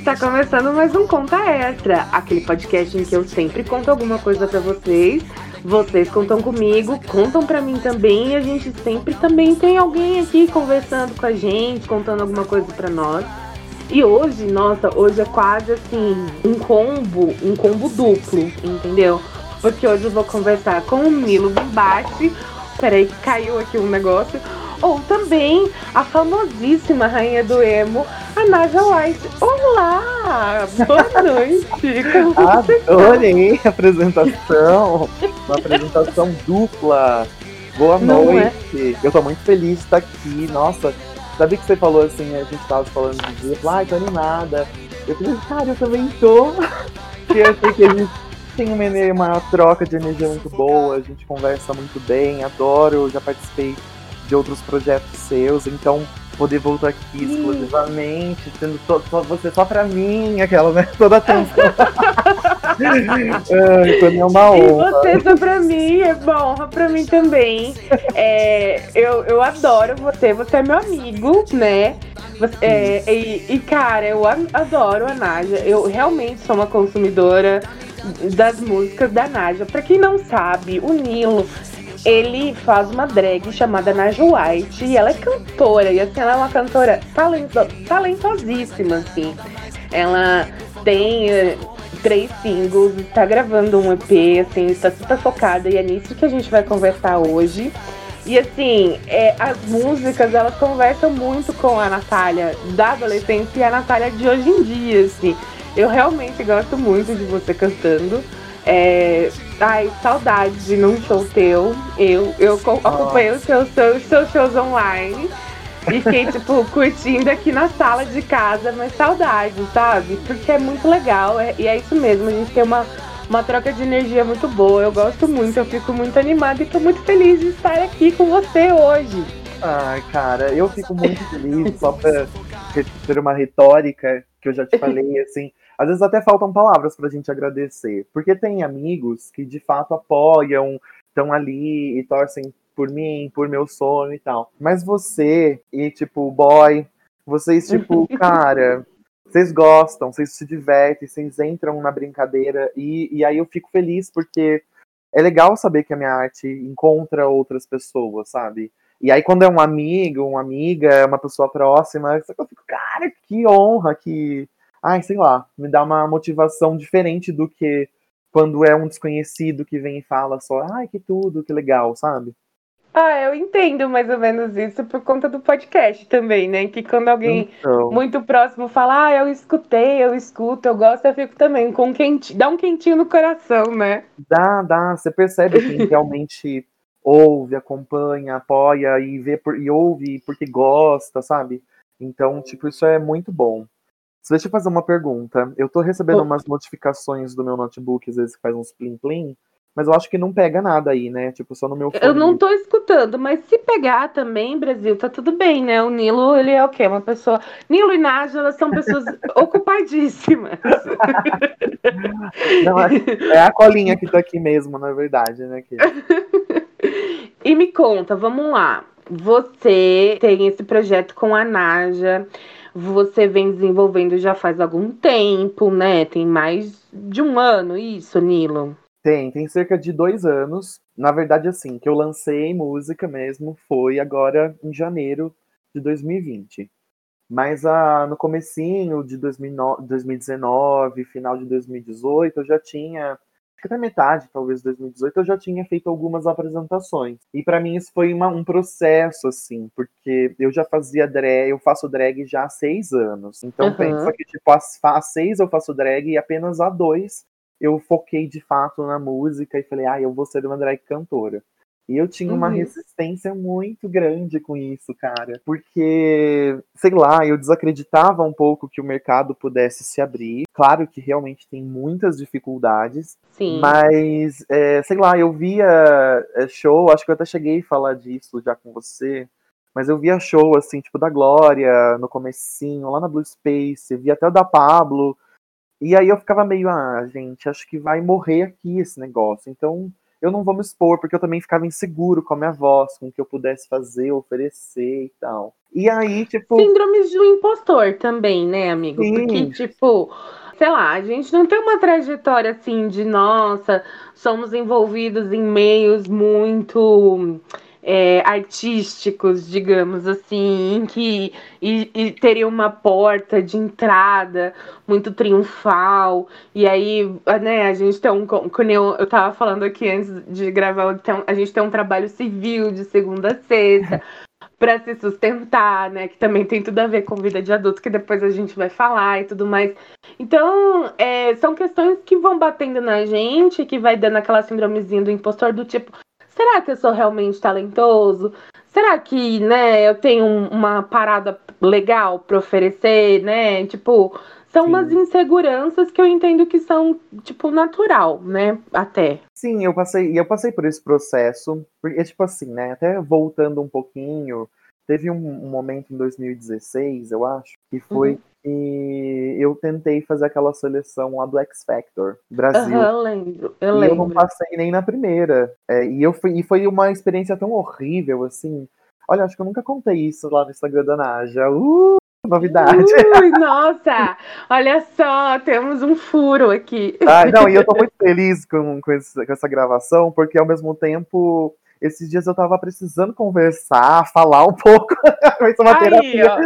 está começando mais um Conta Extra, aquele podcast em que eu sempre conto alguma coisa pra vocês, vocês contam comigo, contam pra mim também e a gente sempre também tem alguém aqui conversando com a gente, contando alguma coisa pra nós. E hoje, nossa, hoje é quase assim, um combo, um combo duplo, entendeu? Porque hoje eu vou conversar com o Milo Bimbate. Peraí, que caiu aqui um negócio. Ou também a famosíssima rainha do emo, a Naja White. Olá! Boa noite! Como você tá? Adorei a apresentação. Uma apresentação dupla. Boa Não é? noite. Eu tô muito feliz de estar aqui. Nossa, sabe que você falou assim, a gente tava falando de dia, ai, tô animada. Eu falei, cara, eu também tô. Porque eu achei que a gente tem uma, uma troca de energia muito boa, a gente conversa muito bem, adoro, já participei de outros projetos seus, então poder voltar aqui exclusivamente, tendo to- só você só pra mim, aquela, né? Toda a atenção. Ai, pra mim é uma E honra. você só pra mim, é honra pra mim também. É, eu, eu adoro você, você é meu amigo, né? É, e, e, cara, eu adoro a Naja. Eu realmente sou uma consumidora das músicas da Naja. Pra quem não sabe, o Nilo, ele faz uma drag chamada Naja White e ela é cantora. E assim, ela é uma cantora talento, talentosíssima, assim. Ela tem eh, três singles, está gravando um EP, assim, está super focada e é nisso que a gente vai conversar hoje. E assim, é, as músicas elas conversam muito com a Natália da adolescência e a Natália de hoje em dia, assim. Eu realmente gosto muito de você cantando. É, ai, saudade de num show teu. Eu, eu co- acompanhei os seus, seus, seus shows online. E fiquei, tipo, curtindo aqui na sala de casa, mas saudade, sabe? Porque é muito legal, é- e é isso mesmo, a gente tem uma, uma troca de energia muito boa. Eu gosto muito, eu fico muito animada e tô muito feliz de estar aqui com você hoje. Ai, cara, eu fico muito feliz só pra ter uma retórica que eu já te falei, assim. Às vezes até faltam palavras pra gente agradecer. Porque tem amigos que de fato apoiam, estão ali e torcem por mim, por meu sonho e tal. Mas você e, tipo, o boy, vocês, tipo, cara, vocês gostam, vocês se divertem, vocês entram na brincadeira. E, e aí eu fico feliz porque é legal saber que a minha arte encontra outras pessoas, sabe? E aí, quando é um amigo, uma amiga, uma pessoa próxima, eu fico, cara, que honra, que. Ai, sei lá, me dá uma motivação diferente do que quando é um desconhecido que vem e fala só, ai, que tudo, que legal, sabe? Ah, eu entendo mais ou menos isso por conta do podcast também, né? Que quando alguém Então, muito próximo fala, ah, eu escutei, eu escuto, eu gosto, eu fico também com um quentinho, dá um quentinho no coração, né? dá, dá, você percebe quem realmente ouve, acompanha, apoia e vê por, e ouve porque gosta, sabe? Então, tipo, isso é muito bom. Deixa eu fazer uma pergunta. Eu tô recebendo Oh. umas notificações do meu notebook, às vezes que faz uns plim-plim, mas eu acho que não pega nada aí, né? Tipo, só no meu fone. Eu não tô escutando, mas se pegar também, Brasil, tá tudo bem, né? O Nilo, ele é o quê? Uma pessoa. Nilo e Nájila são pessoas ocupadíssimas. Não, é, é a colinha que tá aqui mesmo, na verdade, né? Que... E me conta, vamos lá. Você tem esse projeto com a Naja, você vem desenvolvendo já faz algum tempo, né? Tem mais de um ano isso, Nilo. Tem, tem cerca de dois anos. Na verdade, assim, que eu lancei música mesmo foi agora em janeiro de 2020. Mas ah, no comecinho de 2009 2019, final de 2018, eu já tinha, até metade, talvez, de 2018, eu já tinha feito algumas apresentações. E pra mim isso foi uma- um processo, assim, porque eu já fazia drag, eu faço drag já há seis anos. Então Aham. pensa que, tipo, há seis eu faço drag e apenas há dois eu foquei de fato na música e falei, ah, eu vou ser uma drag cantora. E eu tinha uma Uhum. resistência muito grande com isso, cara. Porque, sei lá, eu desacreditava um pouco que o mercado pudesse se abrir. Claro que realmente tem muitas dificuldades, Sim. mas, é, sei lá, eu via é, show, acho que eu até cheguei a falar disso já com você, Mas eu via show, assim, tipo, da Glória, no comecinho, lá na Blue Space, via até o da Pablo. E aí eu ficava meio, ah, gente, acho que vai morrer aqui esse negócio. Então, eu não vou me expor, porque eu também ficava inseguro com a minha voz, com o que eu pudesse fazer, oferecer e tal. E aí, tipo. Síndromes do impostor também, né, amigo? Sim. Porque, tipo, sei lá, a gente não tem uma trajetória assim de nossa, somos envolvidos em meios muito é, artísticos, digamos assim, em que e, e teria uma porta de entrada muito triunfal, e aí, né, a gente tem um, como eu, eu tava falando aqui antes de gravar, a gente tem um trabalho civil de segunda a sexta, para se sustentar, né? Que também tem tudo a ver com vida de adulto, que depois a gente vai falar e tudo mais. Então, é, são questões que vão batendo na gente, que vai dando aquela síndromezinha do impostor do tipo, será que eu sou realmente talentoso? Será que, né, eu tenho uma parada legal para oferecer, né? Tipo, são Sim. umas inseguranças que eu entendo que são, tipo, natural, né? Até. Sim, eu passei, eu passei por esse processo, porque, tipo assim, né? Até voltando um pouquinho, teve um, um momento em 2016, eu acho, que foi uhum. Que eu tentei fazer aquela seleção lá do X Factor Brasil. Uhum, eu lembro, eu e lembro. eu não passei nem na primeira. É, e, eu fui, e foi uma experiência tão horrível, assim. Olha, acho que eu nunca contei isso lá no Instagram da Naja. Uh! novidade. Ui, nossa! Olha só, temos um furo aqui. Ah, não, e eu tô muito feliz com, com, esse, com essa gravação, porque ao mesmo tempo esses dias eu tava precisando conversar, falar um pouco. vai ser uma Aí, terapia.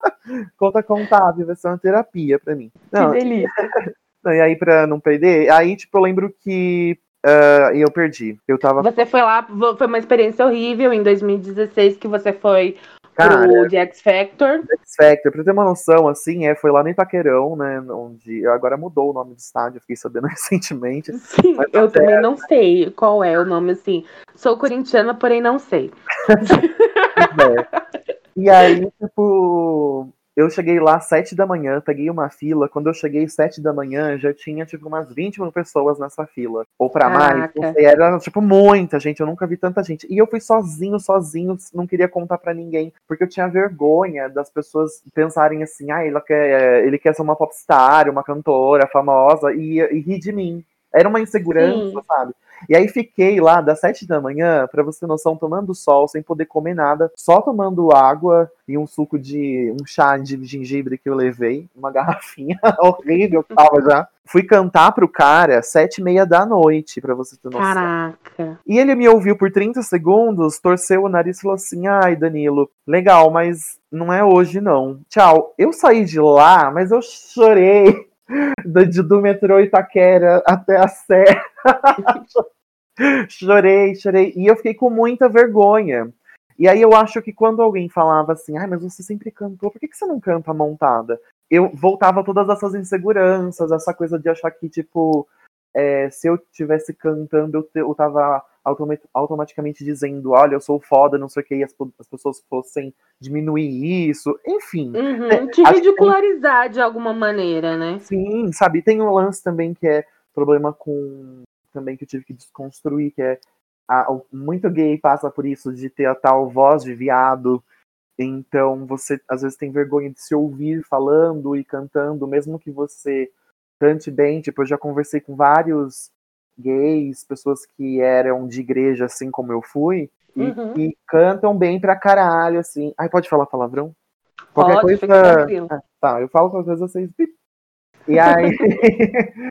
Conta contábil, vai ser uma terapia pra mim. Não, que delícia. E aí, pra não perder, aí, tipo, eu lembro que uh, eu perdi. Eu tava. Você foi lá, foi uma experiência horrível em 2016 que você foi Cara, pro The X Factor. X Factor, pra ter uma noção, assim, é, foi lá no Itaquerão, né? Onde agora mudou o nome do estádio, fiquei sabendo recentemente. Sim, eu até... também não sei qual é o nome, assim. Sou corintiana, porém não sei. é. E aí, tipo, eu cheguei lá às 7 da manhã, peguei uma fila. Quando eu cheguei às 7 da manhã, já tinha, tipo, umas 20 mil pessoas nessa fila. Ou para mais. Sei, era, tipo, muita gente. Eu nunca vi tanta gente. E eu fui sozinho, sozinho, não queria contar para ninguém. Porque eu tinha vergonha das pessoas pensarem assim, ah, ele quer, ele quer ser uma popstar, uma cantora famosa, e, e rir de mim. Era uma insegurança, Sim. sabe? E aí fiquei lá das sete da manhã, para você ter noção, tomando sol, sem poder comer nada, só tomando água e um suco de. um chá de gengibre que eu levei, uma garrafinha horrível que tava já. Fui cantar pro cara sete e meia da noite, para você ter noção. Caraca. E ele me ouviu por 30 segundos, torceu o nariz e falou assim: ai, Danilo, legal, mas não é hoje não. Tchau. Eu saí de lá, mas eu chorei do, do metrô Itaquera até a Sé. chorei, chorei. E eu fiquei com muita vergonha. E aí eu acho que quando alguém falava assim, ai, mas você sempre cantou, por que, que você não canta montada? Eu voltava todas essas inseguranças, essa coisa de achar que, tipo, é, se eu estivesse cantando, eu, eu tava automaticamente dizendo, olha, eu sou foda, não sei o que, e as, as pessoas fossem diminuir isso, enfim. Uhum, né, te ridicularizar tem... de alguma maneira, né? Sim, sabe, tem um lance também que é problema com, também que eu tive que desconstruir, que é a, muito gay passa por isso de ter a tal voz de viado, então você às vezes tem vergonha de se ouvir falando e cantando, mesmo que você cante bem, tipo, eu já conversei com vários gays, pessoas que eram de igreja, assim como eu fui, e uhum. que cantam bem pra caralho, assim. Ai, pode falar palavrão? Qualquer pode, coisa. Ah, tá, eu falo qualquer coisa, vocês. E aí.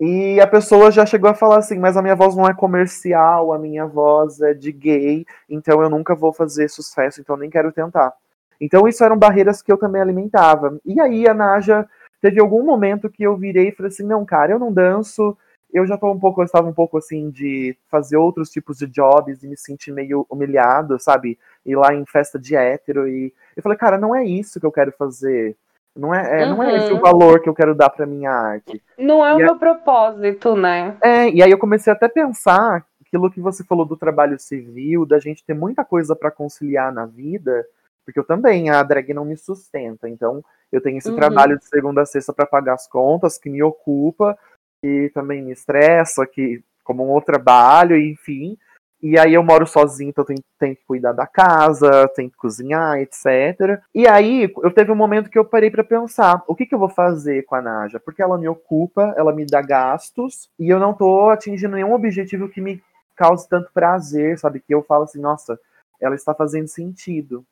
e a pessoa já chegou a falar assim, mas a minha voz não é comercial, a minha voz é de gay, então eu nunca vou fazer sucesso, então nem quero tentar. Então isso eram barreiras que eu também alimentava. E aí a Naja teve algum momento que eu virei e falei assim, não, cara, eu não danço, eu já tô um pouco, eu estava um pouco assim de fazer outros tipos de jobs e me sentir meio humilhado, sabe? Ir lá em festa de hétero e eu falei, cara, não é isso que eu quero fazer. Não é, é uhum. não é esse o uhum. valor que eu quero dar para minha arte. Não é o e meu a... propósito, né? É, e aí eu comecei até a pensar aquilo que você falou do trabalho civil, da gente ter muita coisa para conciliar na vida, porque eu também, a drag não me sustenta, então eu tenho esse uhum. trabalho de segunda a sexta para pagar as contas, que me ocupa, que também me estressa, que como um outro trabalho, enfim. E aí eu moro sozinho, então tenho, tenho que cuidar da casa, tenho que cozinhar, etc. E aí eu teve um momento que eu parei para pensar, o que, que eu vou fazer com a Naja? Porque ela me ocupa, ela me dá gastos, e eu não tô atingindo nenhum objetivo que me cause tanto prazer, sabe? Que eu falo assim, nossa, ela está fazendo sentido.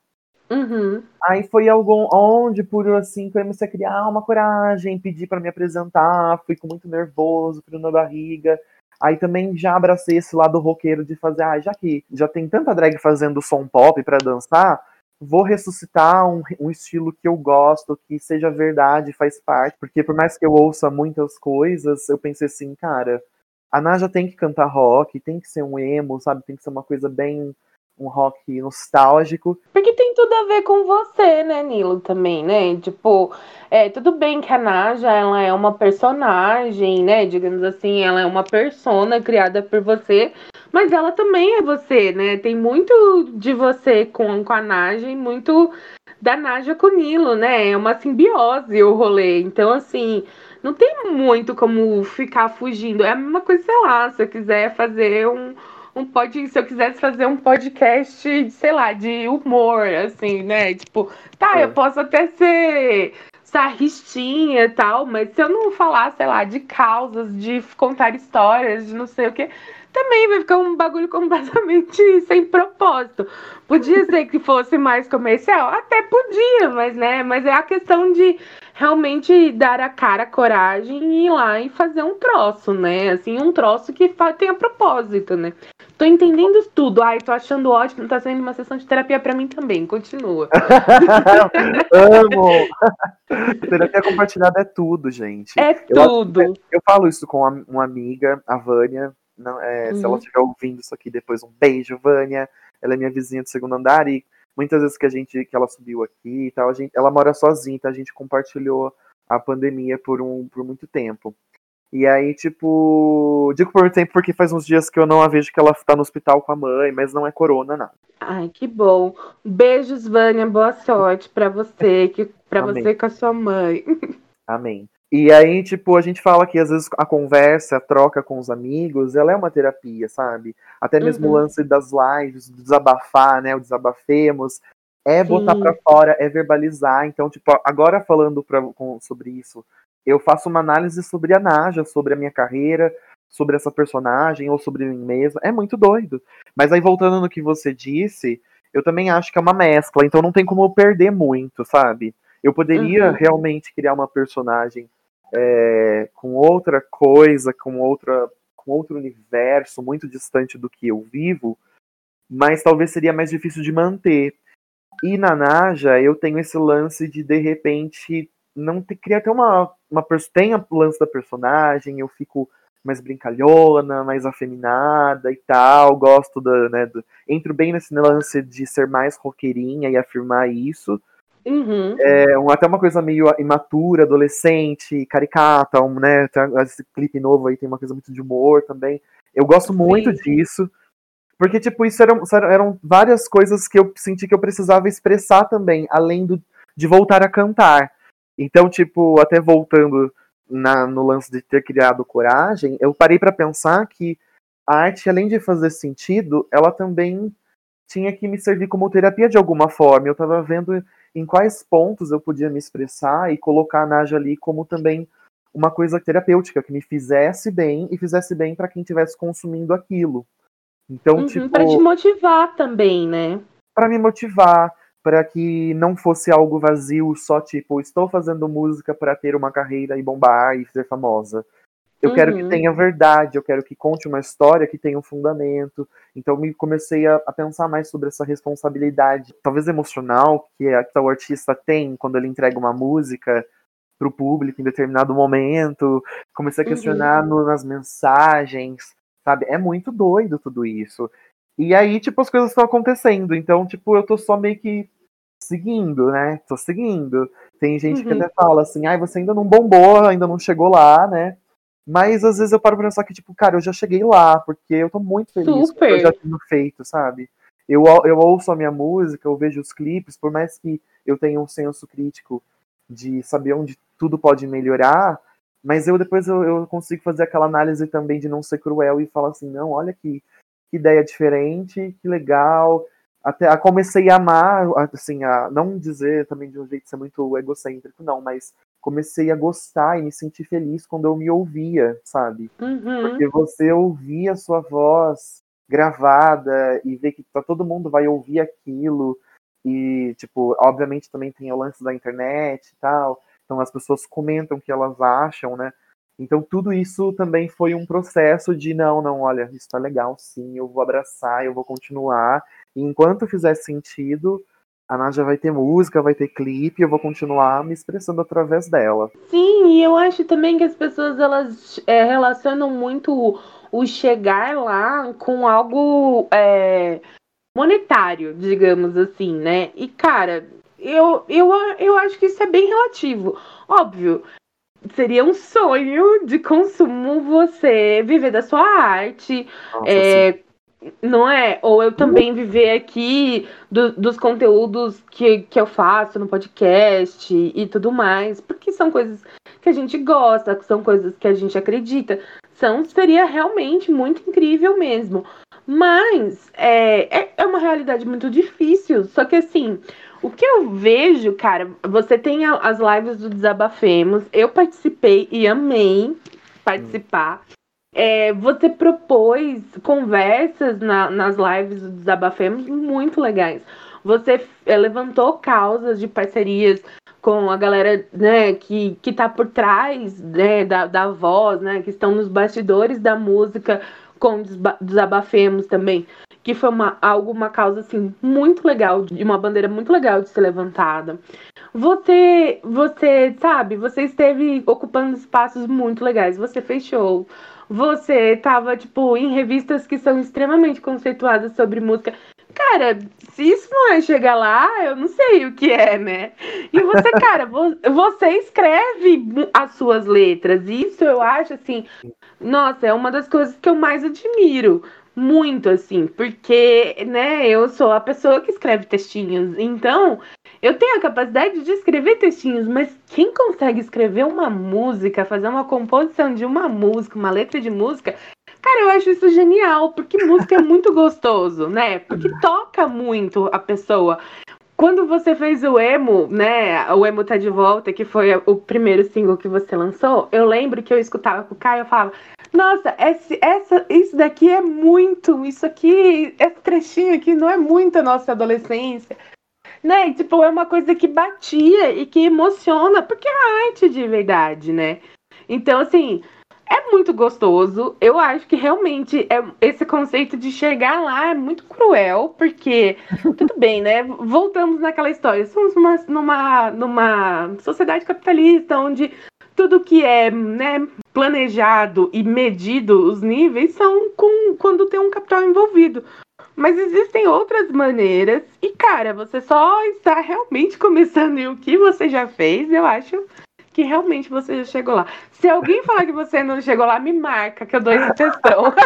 Uhum. Aí foi algo onde, por assim, que eu comecei a criar uma coragem, pedir para me apresentar, fui com muito nervoso, frio na barriga. Aí também já abracei esse lado roqueiro de fazer, ah, já que já tem tanta drag fazendo som pop para dançar, vou ressuscitar um, um, estilo que eu gosto, que seja verdade, faz parte. Porque por mais que eu ouça muitas coisas, eu pensei assim, cara, a Naja tem que cantar rock, tem que ser um emo, sabe? Tem que ser uma coisa bem um rock nostálgico. Porque tem tudo a ver com você, né, Nilo, também, né? Tipo, é, tudo bem que a Naja, ela é uma personagem, né? Digamos assim, ela é uma persona criada por você, mas ela também é você, né? Tem muito de você com, com a Naja e muito da Naja com o Nilo, né? É uma simbiose o rolê. Então, assim, não tem muito como ficar fugindo. É a mesma coisa, sei lá, se eu quiser fazer um um pod, se eu quisesse fazer um podcast, sei lá, de humor, assim, né? Tipo, tá, é. eu posso até ser sarristinha e tal, mas se eu não falar, sei lá, de causas, de contar histórias, de não sei o que, também vai ficar um bagulho completamente sem propósito. Podia ser que fosse mais comercial? Até podia, mas né, mas é a questão de realmente dar a cara, a coragem e ir lá e fazer um troço, né? Assim, um troço que tenha propósito, né? Tô entendendo tudo. Ai, tô achando ótimo. Tá sendo uma sessão de terapia para mim também. Continua. Amo! terapia compartilhada é tudo, gente. É tudo. Eu, eu falo isso com uma amiga, a Vânia. Não, é, uhum. Se ela uhum. estiver ouvindo isso aqui depois, um beijo, Vânia. Ela é minha vizinha do segundo andar e muitas vezes que a gente que ela subiu aqui e tal, a gente, ela mora sozinha, então a gente compartilhou a pandemia por um por muito tempo. E aí, tipo, digo por muito tempo porque faz uns dias que eu não a vejo que ela tá no hospital com a mãe, mas não é corona, nada. Ai, que bom. Beijos, Vânia, boa sorte para você, que para você com a sua mãe. Amém. E aí, tipo, a gente fala que às vezes a conversa, a troca com os amigos, ela é uma terapia, sabe? Até mesmo uhum. o lance das lives, desabafar, né? O desabafemos, é botar para fora, é verbalizar. Então, tipo, agora falando pra, com, sobre isso, eu faço uma análise sobre a Naja, sobre a minha carreira, sobre essa personagem ou sobre mim mesma. É muito doido. Mas aí, voltando no que você disse, eu também acho que é uma mescla, então não tem como perder muito, sabe? Eu poderia uhum. realmente criar uma personagem é, com outra coisa, com outra com outro universo muito distante do que eu vivo, mas talvez seria mais difícil de manter. E na Naja eu tenho esse lance de de repente não ter, criar até uma, uma tem o lance da personagem, eu fico mais brincalhona, mais afeminada e tal, gosto da, né, do, entro bem nesse lance de ser mais roqueirinha e afirmar isso, Uhum. É um, até uma coisa meio imatura, adolescente, caricata, um, né? Esse clipe novo aí tem uma coisa muito de humor também. Eu gosto muito Sim. disso. Porque, tipo, isso eram, eram várias coisas que eu senti que eu precisava expressar também, além do, de voltar a cantar. Então, tipo, até voltando na, no lance de ter criado coragem, eu parei para pensar que a arte, além de fazer sentido, ela também tinha que me servir como terapia de alguma forma. Eu tava vendo em quais pontos eu podia me expressar e colocar a Naja ali como também uma coisa terapêutica que me fizesse bem e fizesse bem para quem estivesse consumindo aquilo. Então, uhum, tipo, para te motivar também, né? Para me motivar, para que não fosse algo vazio, só tipo, estou fazendo música para ter uma carreira e bombar e ser famosa. Eu uhum. quero que uhum. tenha verdade, eu quero que conte uma história que tenha um fundamento. Então me comecei a, a pensar mais sobre essa responsabilidade, talvez emocional, que, a, que o artista tem quando ele entrega uma música para o público em determinado momento. Comecei a questionar uhum. no, nas mensagens, sabe? É muito doido tudo isso. E aí, tipo, as coisas estão acontecendo. Então, tipo, eu tô só meio que seguindo, né? Tô seguindo. Tem gente uhum. que até fala assim, ai, você ainda não bombou, ainda não chegou lá, né? Mas às vezes eu paro pra pensar que, tipo, cara, eu já cheguei lá, porque eu tô muito feliz Super. com o que eu já tenho feito, sabe? Eu, eu ouço a minha música, eu vejo os clipes, por mais que eu tenha um senso crítico de saber onde tudo pode melhorar, mas eu depois eu, eu consigo fazer aquela análise também de não ser cruel e falar assim, não, olha aqui, que ideia diferente, que legal. Até a, comecei a amar, assim, a não dizer também de um jeito ser muito egocêntrico, não, mas comecei a gostar e me sentir feliz quando eu me ouvia, sabe? Uhum. Porque você ouvia a sua voz gravada e ver que tá, todo mundo vai ouvir aquilo. E, tipo, obviamente também tem o lance da internet e tal. Então as pessoas comentam o que elas acham, né? Então tudo isso também foi um processo de não, não, olha, isso tá legal, sim, eu vou abraçar, eu vou continuar. E enquanto fizer sentido, a Nádia vai ter música, vai ter clipe, eu vou continuar me expressando através dela. Sim, e eu acho também que as pessoas elas é, relacionam muito o chegar lá com algo é, monetário, digamos assim, né? E cara, eu, eu, eu acho que isso é bem relativo. Óbvio, seria um sonho de consumo você viver da sua arte. Nossa, é, não é? Ou eu também viver aqui do, dos conteúdos que, que eu faço no podcast e tudo mais, porque são coisas que a gente gosta, são coisas que a gente acredita. São, seria realmente muito incrível mesmo. Mas é, é, é uma realidade muito difícil. Só que assim, o que eu vejo, cara, você tem as lives do Desabafemos. Eu participei e amei participar. É, você propôs conversas na, nas lives do Desabafemos muito legais. Você é, levantou causas de parcerias com a galera né, que, que tá por trás né, da, da voz, né, que estão nos bastidores da música com Desabafemos também, que foi uma, algo, uma causa assim, muito legal, de uma bandeira muito legal de ser levantada. Você, você, sabe, você esteve ocupando espaços muito legais, você fez show, você estava, tipo, em revistas que são extremamente conceituadas sobre música. Cara, se isso não é chegar lá, eu não sei o que é, né? E você, cara, você escreve as suas letras. Isso eu acho assim, nossa, é uma das coisas que eu mais admiro. Muito, assim, porque, né, eu sou a pessoa que escreve textinhos. Então, eu tenho a capacidade de escrever textinhos, mas quem consegue escrever uma música, fazer uma composição de uma música, uma letra de música, Cara, eu acho isso genial, porque música é muito gostoso, né? Porque toca muito a pessoa. Quando você fez o emo, né? O emo tá de volta, que foi o primeiro single que você lançou, eu lembro que eu escutava com o Caio e falava: Nossa, esse, essa, isso daqui é muito, isso aqui, esse trechinho aqui não é muito a nossa adolescência. Né? Tipo, é uma coisa que batia e que emociona, porque é arte de verdade, né? Então, assim, é muito gostoso. Eu acho que realmente é, esse conceito de chegar lá é muito cruel, porque, tudo bem, né? Voltamos naquela história. Somos numa, numa, numa sociedade capitalista onde tudo que é né, planejado e medido, os níveis, são com, quando tem um capital envolvido. Mas existem outras maneiras. E, cara, você só está realmente começando em o que você já fez, eu acho que realmente você já chegou lá. Se alguém falar que você não chegou lá, me marca, que eu dou questão.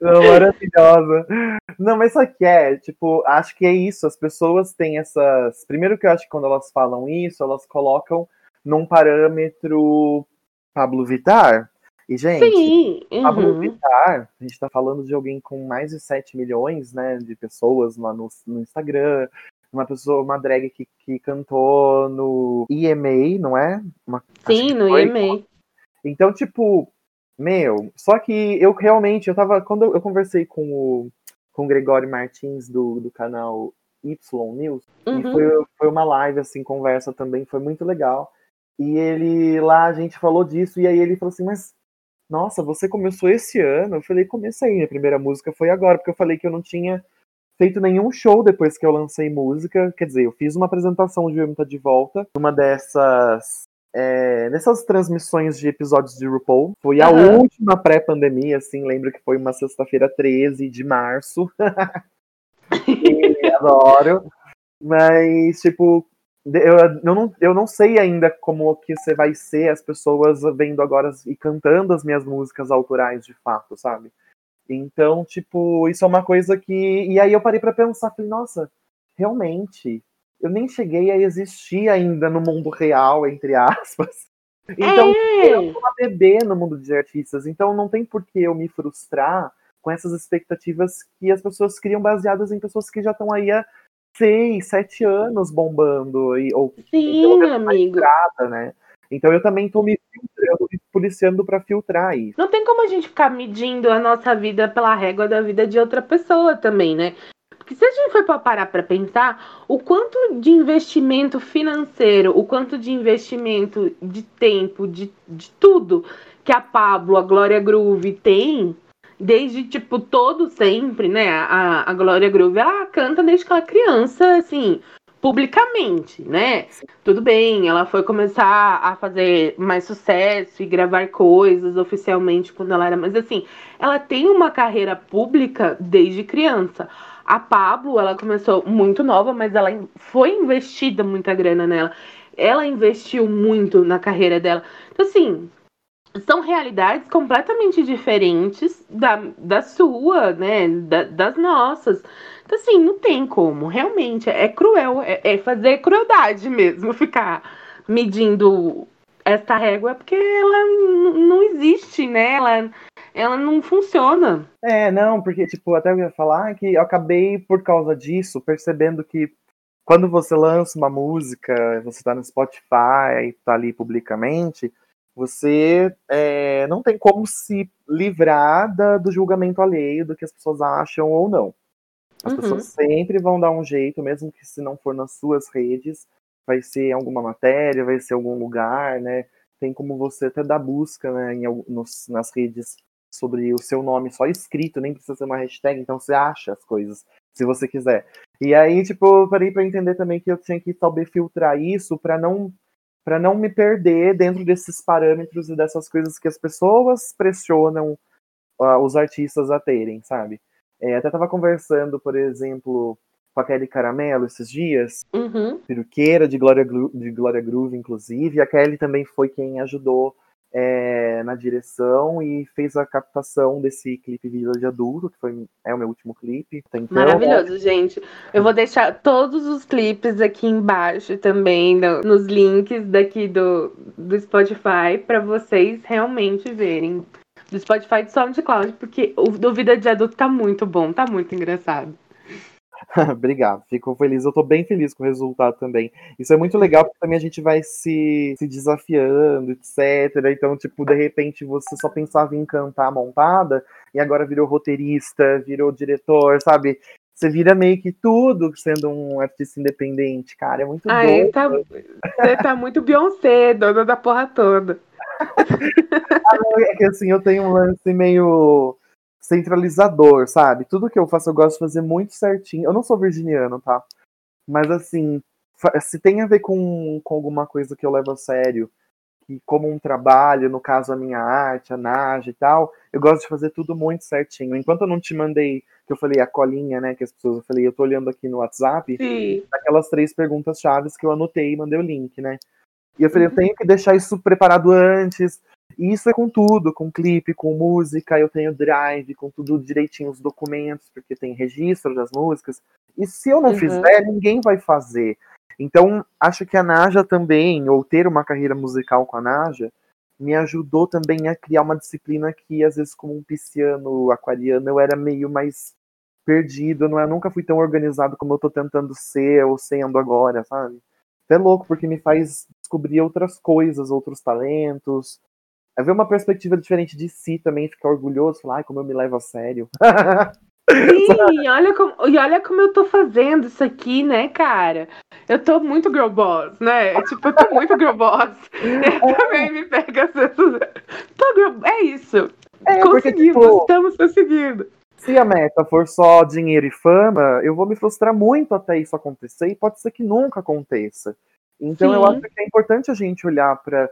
Não, maravilhosa. Não, mas só que é, tipo, acho que é isso. As pessoas têm essas. Primeiro que eu acho que quando elas falam isso, elas colocam num parâmetro Pablo Vittar. E, gente, Sim, uhum. Pablo Vittar, a gente tá falando de alguém com mais de 7 milhões, né, de pessoas lá no, no Instagram, uma pessoa, uma drag que, que cantou no EMA, não é? Uma, Sim, no foi. EMA. Então, tipo, meu, só que eu realmente, eu tava, quando eu conversei com o, com o Gregório Martins do, do canal Y News, uhum. e foi, foi uma live, assim, conversa também, foi muito legal. E ele, lá a gente falou disso, e aí ele falou assim, mas, nossa, você começou esse ano? Eu falei, comecei, minha primeira música foi agora, porque eu falei que eu não tinha feito nenhum show depois que eu lancei música. Quer dizer, eu fiz uma apresentação de Tá de Volta, uma dessas. É, nessas transmissões de episódios de RuPaul. Foi a uhum. última pré-pandemia, assim, lembro que foi uma sexta-feira 13 de março. e, adoro. Mas, tipo, eu, eu, não, eu não sei ainda como que você vai ser as pessoas vendo agora e cantando as minhas músicas autorais de fato, sabe? Então, tipo, isso é uma coisa que. E aí eu parei para pensar, falei, nossa, realmente, eu nem cheguei a existir ainda no mundo real, entre aspas. Então, É. eu sou uma bebê no mundo de artistas, então não tem por que eu me frustrar com essas expectativas que as pessoas criam baseadas em pessoas que já estão aí há seis, sete anos bombando, e, ou Sim, amigo. nada, né? Então eu também tô me filtrando, me policiando pra filtrar isso. Não tem como a gente ficar medindo a nossa vida pela régua da vida de outra pessoa também, né? Porque se a gente for parar para pensar, o quanto de investimento financeiro, o quanto de investimento de tempo, de, de tudo que a Pablo, a Glória Groove tem, desde, tipo, todo sempre, né? A, a Glória Groove, ela canta desde que ela é criança, assim, publicamente, né? Tudo bem, ela foi começar a fazer mais sucesso e gravar coisas oficialmente quando ela era, mas assim, ela tem uma carreira pública desde criança. A Pablo, ela começou muito nova, mas ela foi investida muita grana nela. Ela investiu muito na carreira dela. Então, assim, são realidades completamente diferentes da, da sua, né? Da, das nossas. Então, assim, não tem como. Realmente, é cruel. É, é fazer crueldade mesmo, ficar medindo essa régua, porque ela não existe, né? Ela, ela não funciona. É, não, porque, tipo, até eu ia falar que eu acabei, por causa disso, percebendo que quando você lança uma música, você tá no Spotify, tá ali publicamente, você é, não tem como se livrar da- do julgamento alheio, do que as pessoas acham ou não. As Uhum. pessoas sempre vão dar um jeito, mesmo que se não for nas suas redes, vai ser em alguma matéria, vai ser em algum lugar, né? Tem como você até dar busca né, em, nos- nas redes sobre o seu nome só escrito, nem precisa ser uma hashtag, então você acha as coisas, se você quiser. E aí, tipo, eu parei pra entender também que eu tinha que saber filtrar isso pra não para não me perder dentro desses parâmetros e dessas coisas que as pessoas pressionam ah, os artistas a terem, sabe? É, até tava conversando, por exemplo, com a Kelly Caramelo esses dias, Uhum. peruqueira de Glória, de Glória Groove, inclusive. E a Kelly também foi quem ajudou é, na direção e fez a captação desse clipe Vida de Adulto, que foi, é o meu último clipe. Então, Maravilhoso, gente. Eu vou deixar todos os clipes aqui embaixo também, no- nos links daqui do, do Spotify, pra vocês realmente verem. Do Spotify e do SoundCloud, porque o do Vida de Adulto tá muito bom, tá muito engraçado. Obrigado, fico feliz. Eu tô bem feliz com o resultado também. Isso é muito legal, porque também a gente vai se, se desafiando, etc. Então, tipo, de repente você só pensava em cantar montada e agora virou roteirista, virou diretor, sabe? Você vira meio que tudo sendo um artista independente, cara. É muito bom. tá, você tá muito Beyoncé, dona da porra toda. É que assim, eu tenho um lance meio centralizador, sabe? Tudo que eu faço eu gosto de fazer muito certinho. Eu não sou virginiano, tá? Mas assim, se tem a ver com, com alguma coisa que eu levo a sério, que como um trabalho, no caso a minha arte, a Naja e tal, eu gosto de fazer tudo muito certinho. Enquanto eu não te mandei, que eu falei a colinha, né, que as pessoas, eu falei, eu tô olhando aqui no WhatsApp, Sim. aquelas três perguntas chaves que eu anotei e mandei o link, né? E eu falei, eu tenho que deixar isso preparado antes. E isso é com tudo, com clipe, com música, eu tenho drive, com tudo direitinho, os documentos, porque tem registro das músicas. E se eu não Uhum. fizer, ninguém vai fazer. Então, acho que a Naja também, ou ter uma carreira musical com a Naja, me ajudou também a criar uma disciplina que, às vezes, como um pisciano aquariano, eu era meio mais perdido, não, eu nunca fui tão organizado como eu tô tentando ser ou sendo agora, sabe? É louco, porque me faz descobrir outras coisas, outros talentos. É ver uma perspectiva diferente de si também, ficar orgulhoso, falar, ai, como eu me levo a sério. Sim, olha, como, e olha como eu tô fazendo isso aqui, né, cara? Eu tô muito girl boss, né? Tipo, eu tô muito girl boss. Eu também me pego às vezes. Tô girl... É isso. É, porque, Conseguimos, tipo, estamos conseguindo. se a meta for só dinheiro e fama, eu vou me frustrar muito até isso acontecer e pode ser que nunca aconteça. Então eu Sim. acho que é importante a gente olhar para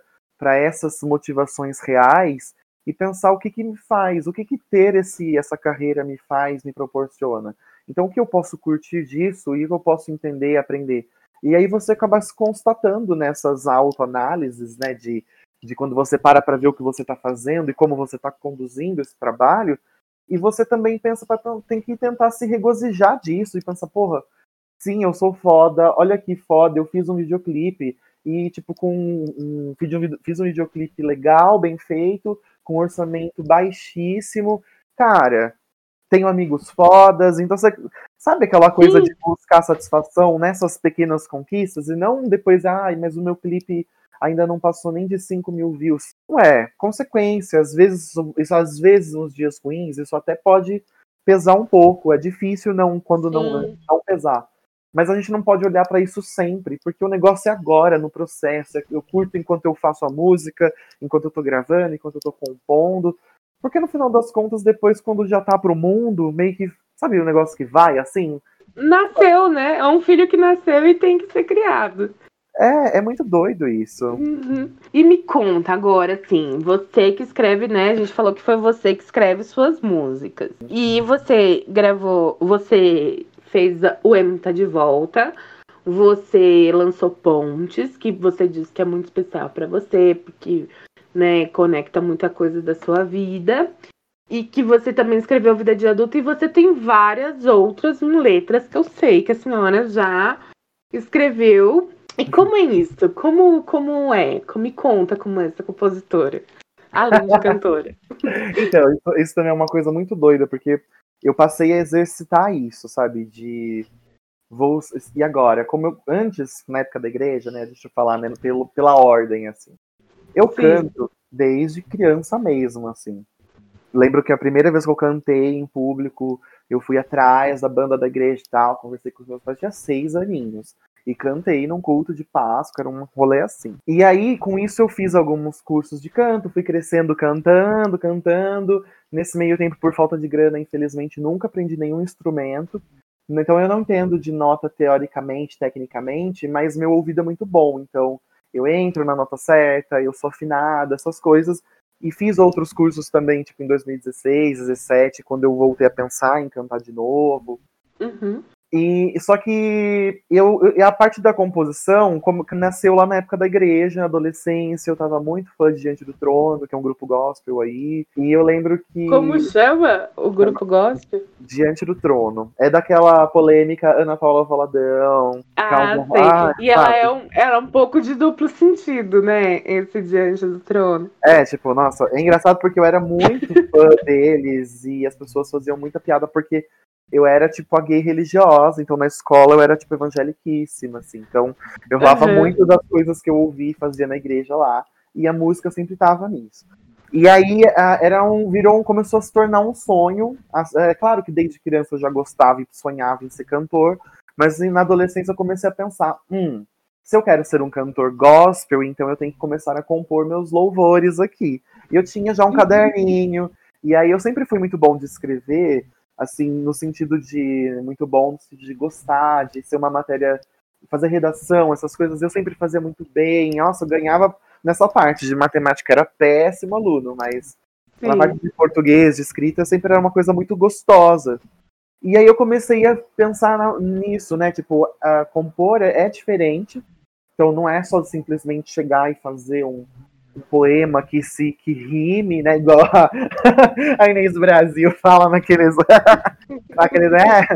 essas motivações reais e pensar o que, que me faz, o que, que ter esse, essa carreira me faz, me proporciona. Então o que eu posso curtir disso e o que eu posso entender e aprender. E aí você acaba se constatando nessas autoanálises, né, de, de quando você para para ver o que você está fazendo e como você está conduzindo esse trabalho, e você também pensa, pra, tem que tentar se regozijar disso e pensar, porra, sim, eu sou foda, olha que foda, eu fiz um videoclipe e, tipo, com um, um, fiz um videoclipe legal, bem feito, com orçamento baixíssimo. Cara, tenho amigos fodas, então você sabe aquela coisa Sim. de buscar satisfação nessas pequenas conquistas e não depois, ai, mas o meu clipe ainda não passou nem de 5 mil views. Ué, consequência, às vezes, isso às vezes nos dias ruins, isso até pode pesar um pouco. É difícil não quando não, não pesar. Mas a gente não pode olhar para isso sempre, porque o negócio é agora, no processo. Eu curto enquanto eu faço a música, enquanto eu tô gravando, enquanto eu tô compondo. Porque no final das contas, depois, quando já tá pro mundo, meio que. Sabe o negócio que vai assim? Nasceu, né? É um filho que nasceu e tem que ser criado. É, é muito doido isso. Uhum. E me conta agora, assim, você que escreve, né? A gente falou que foi você que escreve suas músicas. E você gravou, você fez o M tá de volta. Você lançou Pontes, que você disse que é muito especial para você, porque né, conecta muita coisa da sua vida. E que você também escreveu Vida de Adulto e você tem várias outras letras que eu sei que a senhora já escreveu. E como é isso? Como, como é? Me conta como é essa compositora, além de cantora. então, isso, isso também é uma coisa muito doida, porque eu passei a exercitar isso, sabe? De vou e agora, como eu antes na época da igreja, né? Deixa eu falar, né? Pelo, pela ordem assim. Eu Sim. canto desde criança mesmo, assim. Lembro que a primeira vez que eu cantei em público, eu fui atrás da banda da igreja e tal, conversei com os meus pais, tinha seis aninhos. E cantei num culto de Páscoa, era um rolê assim. E aí, com isso, eu fiz alguns cursos de canto, fui crescendo cantando, cantando. Nesse meio tempo, por falta de grana, infelizmente, nunca aprendi nenhum instrumento. Então, eu não entendo de nota teoricamente, tecnicamente, mas meu ouvido é muito bom. Então, eu entro na nota certa, eu sou afinada, essas coisas. E fiz outros cursos também, tipo em 2016, 2017, quando eu voltei a pensar em cantar de novo. Uhum. E só que eu, eu, a parte da composição, como que nasceu lá na época da igreja, na adolescência, eu tava muito fã de Diante do Trono, que é um grupo gospel aí. E eu lembro que Como chama o grupo gospel? Diante do Trono. É daquela polêmica Ana Paula Valadão. Ah, sei. Ah, e ela é um, era um pouco de duplo sentido, né? Esse Diante do Trono. É, tipo, nossa, é engraçado porque eu era muito fã deles e as pessoas faziam muita piada porque eu era, tipo, a gay religiosa, então na escola eu era, tipo, evangeliquíssima, assim. Então, eu falava uhum. muito das coisas que eu ouvi e fazia na igreja lá, e a música sempre tava nisso. E aí era um, virou um, começou a se tornar um sonho. É claro que desde criança eu já gostava e sonhava em ser cantor, mas na adolescência eu comecei a pensar, hum, se eu quero ser um cantor gospel, então eu tenho que começar a compor meus louvores aqui. E eu tinha já um uhum. caderninho, e aí eu sempre fui muito bom de escrever, assim, no sentido de muito bom, no sentido de gostar, de ser uma matéria, fazer redação, essas coisas eu sempre fazia muito bem. Nossa, eu ganhava nessa parte de matemática, era péssimo aluno, mas Sim. na parte de português, de escrita, sempre era uma coisa muito gostosa. E aí eu comecei a pensar nisso, né? Tipo, a compor é, é diferente. Então não é só simplesmente chegar e fazer um, um poema que se que rime, né? Igual a, a Inês Brasil fala naqueles. naqueles né?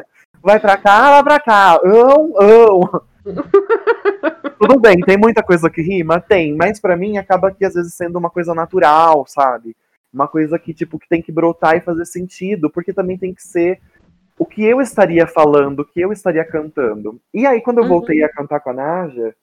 Vai pra cá, vai pra cá. Ão, ão. Tudo bem, tem muita coisa que rima? Tem, mas para mim acaba que às vezes sendo uma coisa natural, sabe? Uma coisa que, tipo, que tem que brotar e fazer sentido, porque também tem que ser o que eu estaria falando, o que eu estaria cantando. E aí, quando eu voltei uhum. a cantar com a Naja,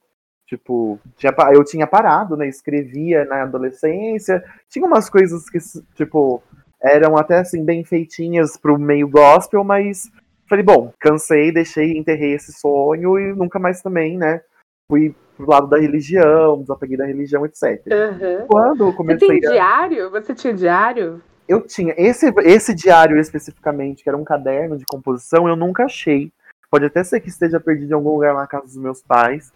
Tipo, tinha, eu tinha parado, né? Escrevia na adolescência. Tinha umas coisas que, tipo, eram até assim, bem feitinhas pro meio gospel, mas falei, bom, cansei, deixei, enterrei esse sonho e nunca mais também, né? Fui pro lado da religião, desapeguei da religião, etc. Uhum. Quando comecei. Você tem a... diário? Você tinha diário? Eu tinha. Esse, esse diário especificamente, que era um caderno de composição, eu nunca achei. Pode até ser que esteja perdido em algum lugar na casa dos meus pais.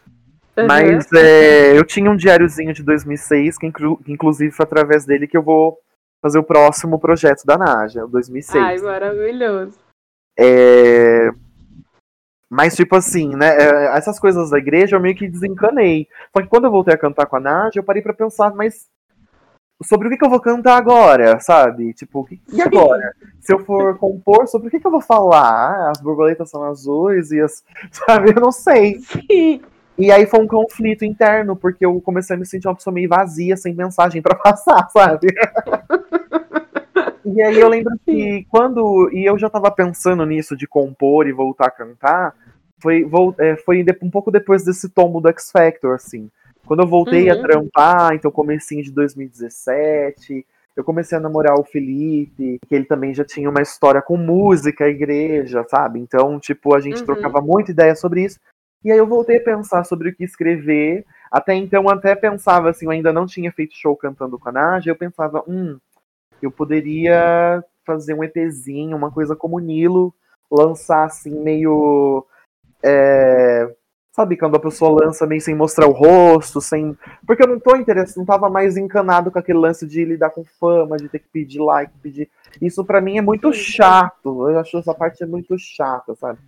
Uhum. Mas é, eu tinha um diáriozinho de 2006, que, inclu inclusive foi através dele que eu vou fazer o próximo projeto da Naja, o 2006. Ai, maravilhoso. É... Mas, tipo assim, né? É, essas coisas da igreja eu meio que desencanei. Só que quando eu voltei a cantar com a Naja, eu parei para pensar, mas sobre o que, que eu vou cantar agora, sabe? Tipo, o que, e agora? Se eu for compor, sobre o que, que eu vou falar? Ah, as borboletas são azuis e as. Sabe? Eu não sei. Sim. E aí foi um conflito interno, porque eu comecei a me sentir uma pessoa meio vazia, sem mensagem para passar, sabe? e aí eu lembro que quando. E eu já tava pensando nisso de compor e voltar a cantar. Foi, é, foi um pouco depois desse tombo do X Factor, assim. Quando eu voltei uhum. a trampar, então comecinho de 2017, eu comecei a namorar o Felipe, que ele também já tinha uma história com música, igreja, sabe? Então, tipo, a gente uhum. trocava muita ideia sobre isso. E aí eu voltei a pensar sobre o que escrever. Até então, até pensava assim, eu ainda não tinha feito show cantando com a Naja, eu pensava, hum, eu poderia fazer um EPzinho, uma coisa como o Nilo, lançar assim, meio. É, sabe, quando a pessoa lança meio sem mostrar o rosto, sem. Porque eu não tô interessado, não tava mais encanado com aquele lance de lidar com fama, de ter que pedir like, pedir. Isso para mim é muito chato. Eu acho essa parte é muito chata, sabe?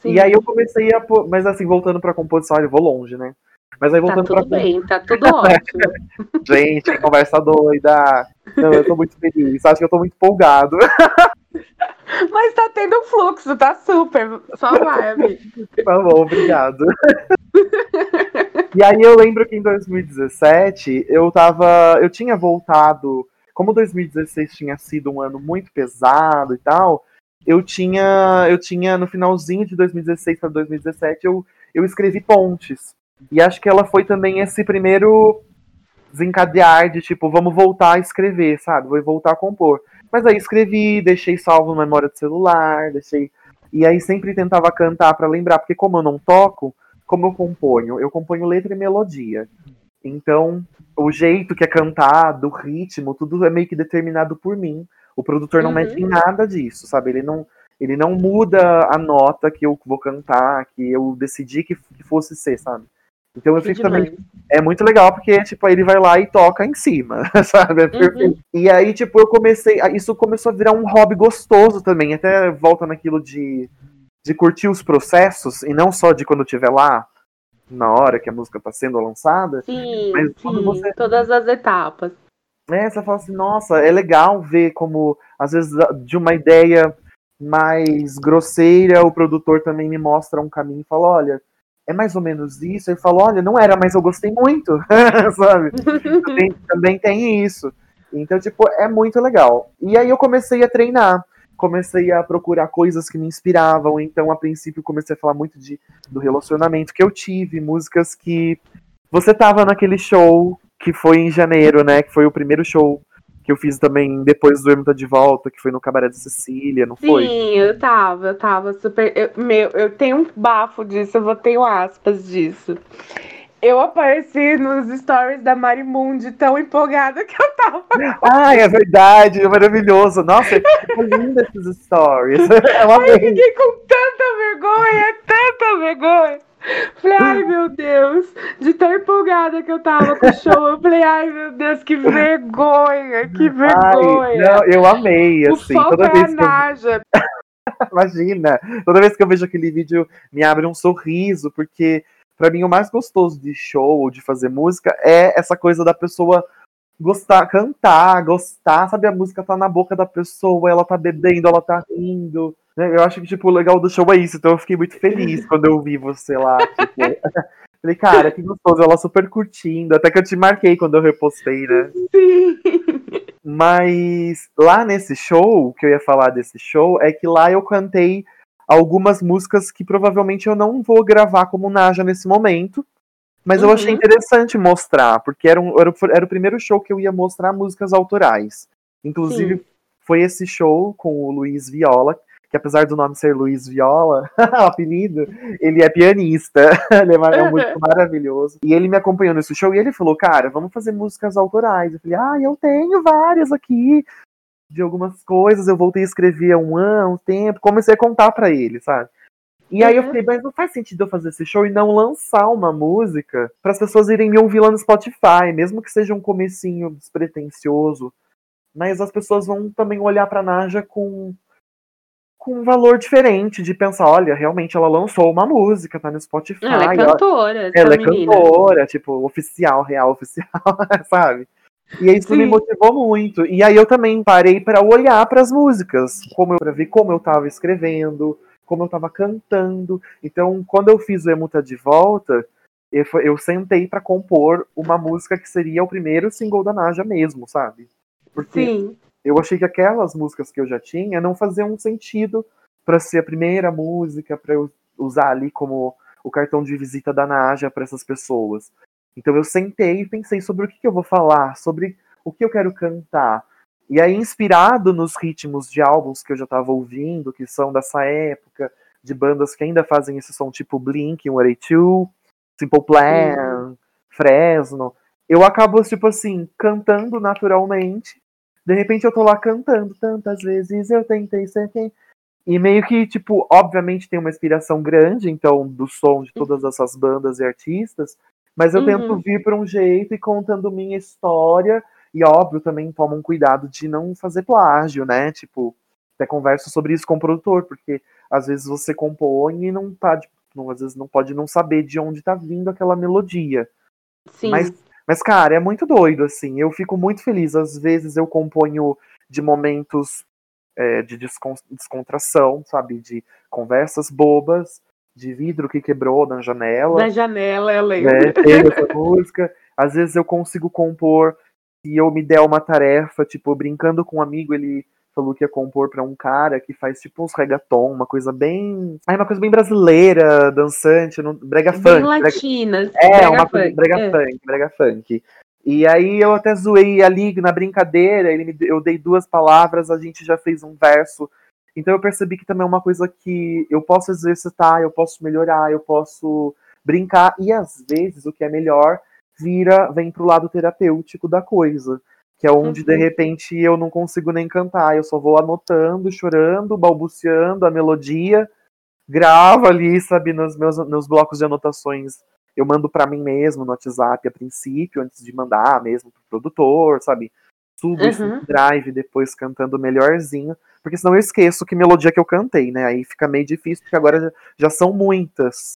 Sim. E aí eu comecei a. Mas assim, voltando pra composição, eu vou longe, né? Mas aí voltando tá tudo pra... bem, tá tudo ótimo. Gente, conversa doida. Não, eu tô muito feliz. Acho que eu tô muito empolgado. Mas tá tendo fluxo, tá super. Só vai, amigo. Tá bom, obrigado. e aí eu lembro que em 2017 eu tava. Eu tinha voltado. Como 2016 tinha sido um ano muito pesado e tal, eu tinha, eu tinha no finalzinho de 2016 para 2017, eu, eu escrevi Pontes. E acho que ela foi também esse primeiro desencadear de tipo, vamos voltar a escrever, sabe? Vou voltar a compor. Mas aí escrevi, deixei salvo na memória do celular, deixei. E aí sempre tentava cantar para lembrar, porque como eu não toco, como eu componho? Eu componho letra e melodia. Então, o jeito que é cantado, o ritmo, tudo é meio que determinado por mim. O produtor não uhum. mete em nada disso, sabe? Ele não, ele não muda a nota que eu vou cantar, que eu decidi que, que fosse ser, sabe? Então eu que fico demais. também. É muito legal, porque, tipo, ele vai lá e toca em cima, sabe? É uhum. E aí, tipo, eu comecei. Isso começou a virar um hobby gostoso também. Até volta naquilo de, de curtir os processos, e não só de quando eu estiver lá, na hora que a música está sendo lançada. Sim, mas sim, você... todas as etapas. É, você fala assim, nossa, é legal ver como, às vezes, de uma ideia mais grosseira, o produtor também me mostra um caminho e fala, olha, é mais ou menos isso. Ele fala, olha, não era, mas eu gostei muito, sabe? também, também tem isso. Então, tipo, é muito legal. E aí eu comecei a treinar, comecei a procurar coisas que me inspiravam. Então, a princípio, comecei a falar muito de, do relacionamento que eu tive, músicas que você tava naquele show que foi em janeiro, né? Que foi o primeiro show que eu fiz também depois do Hermita de Volta, que foi no Cabaré de Cecília, não Sim, foi? Sim, eu tava, eu tava super. Eu, meu, eu tenho um bafo disso, eu vou ter aspas disso. Eu apareci nos stories da Marimundi tão empolgada que eu tava. Ah, é verdade, é maravilhoso. Nossa, que lindo esses stories. Eu amei. Eu fiquei com tanta vergonha, tanta vergonha. Falei, ai meu Deus, de tão empolgada que eu tava com o show, eu falei, ai meu Deus, que vergonha, que vergonha. Ai, não, eu amei, assim. O toda é vez a Naja. Eu... Imagina, toda vez que eu vejo aquele vídeo, me abre um sorriso, porque para mim o mais gostoso de show ou de fazer música é essa coisa da pessoa gostar, cantar, gostar, sabe? A música tá na boca da pessoa, ela tá bebendo, ela tá rindo. Né? Eu acho que, tipo, o legal do show é isso, então eu fiquei muito feliz quando eu vi você lá. Tipo... Falei, cara, que gostoso, ela super curtindo. Até que eu te marquei quando eu repostei, né? Sim. Mas lá nesse show, que eu ia falar desse show, é que lá eu cantei algumas músicas que provavelmente eu não vou gravar como Naja nesse momento. Mas uhum. eu achei uhum. interessante mostrar, porque era, um, era, era, o primeiro show que eu ia mostrar músicas autorais. Inclusive, Sim. foi esse show com o Luiz Viola, que apesar do nome ser Luiz Viola, o apelido, ele é pianista. ele é, é muito maravilhoso. E ele me acompanhou nesse show e ele falou, cara, vamos fazer músicas autorais. Eu falei, ah, eu tenho várias aqui. De algumas coisas, eu voltei a escrever há um ano, um tempo, comecei a contar para ele, sabe? E aí eu uhum. falei, mas não faz sentido eu fazer esse show e não lançar uma música para as pessoas irem me ouvir lá no Spotify, mesmo que seja um comecinho despretensioso. Mas as pessoas vão também olhar para Naja com com um valor diferente de pensar, olha, realmente ela lançou uma música, tá no Spotify. Ela é cantora. Ela, ela é cantora, tipo, oficial, real, oficial, sabe? E isso Sim. me motivou muito. E aí eu também parei para olhar para as músicas, como eu para ver como eu estava escrevendo, como eu estava cantando. Então, quando eu fiz o Emuta de volta, eu, eu sentei para compor uma música que seria o primeiro single da Naja mesmo, sabe? Porque Sim. eu achei que aquelas músicas que eu já tinha não faziam sentido para ser a primeira música para eu usar ali como o cartão de visita da Naja para essas pessoas. Então eu sentei e pensei sobre o que, que eu vou falar, sobre o que eu quero cantar. E aí, inspirado nos ritmos de álbuns que eu já estava ouvindo, que são dessa época, de bandas que ainda fazem esse som tipo Blink, 182, Simple Plan, Sim. Fresno, eu acabo, tipo assim, cantando naturalmente. De repente eu tô lá cantando tantas vezes, eu tentei ser quem. E meio que, tipo, obviamente tem uma inspiração grande, então, do som de todas essas bandas e artistas, mas eu uhum. tento vir por um jeito e contando minha história. E óbvio, também tomo um cuidado de não fazer plágio, né? Tipo, até converso sobre isso com o produtor, porque às vezes você compõe e não tá, não, às vezes não pode não saber de onde tá vindo aquela melodia. Sim. Mas, mas, cara, é muito doido, assim. Eu fico muito feliz. Às vezes eu componho de momentos é, de descontração, sabe? De conversas bobas de vidro que quebrou na janela. Na janela, eu lembro. Né, essa música. Às vezes eu consigo compor se eu me der uma tarefa, tipo, brincando com um amigo, ele falou que ia compor para um cara que faz tipo uns reggaeton, uma coisa bem. Ah, uma coisa bem brasileira, dançante, no... brega bem funk. Latina. Brega... É, uma coisa brega é. funk, brega funk. E aí eu até zoei ali na brincadeira, ele me... eu dei duas palavras, a gente já fez um verso então eu percebi que também é uma coisa que eu posso exercitar, eu posso melhorar, eu posso brincar e às vezes o que é melhor vira vem pro lado terapêutico da coisa, que é onde uhum. de repente eu não consigo nem cantar, eu só vou anotando, chorando, balbuciando a melodia, gravo ali, sabe, nos meus, meus blocos de anotações. Eu mando para mim mesmo no WhatsApp a princípio, antes de mandar mesmo pro produtor, sabe? Subo uhum. no drive depois cantando melhorzinho porque senão eu esqueço que melodia que eu cantei, né? Aí fica meio difícil, porque agora já, são muitas.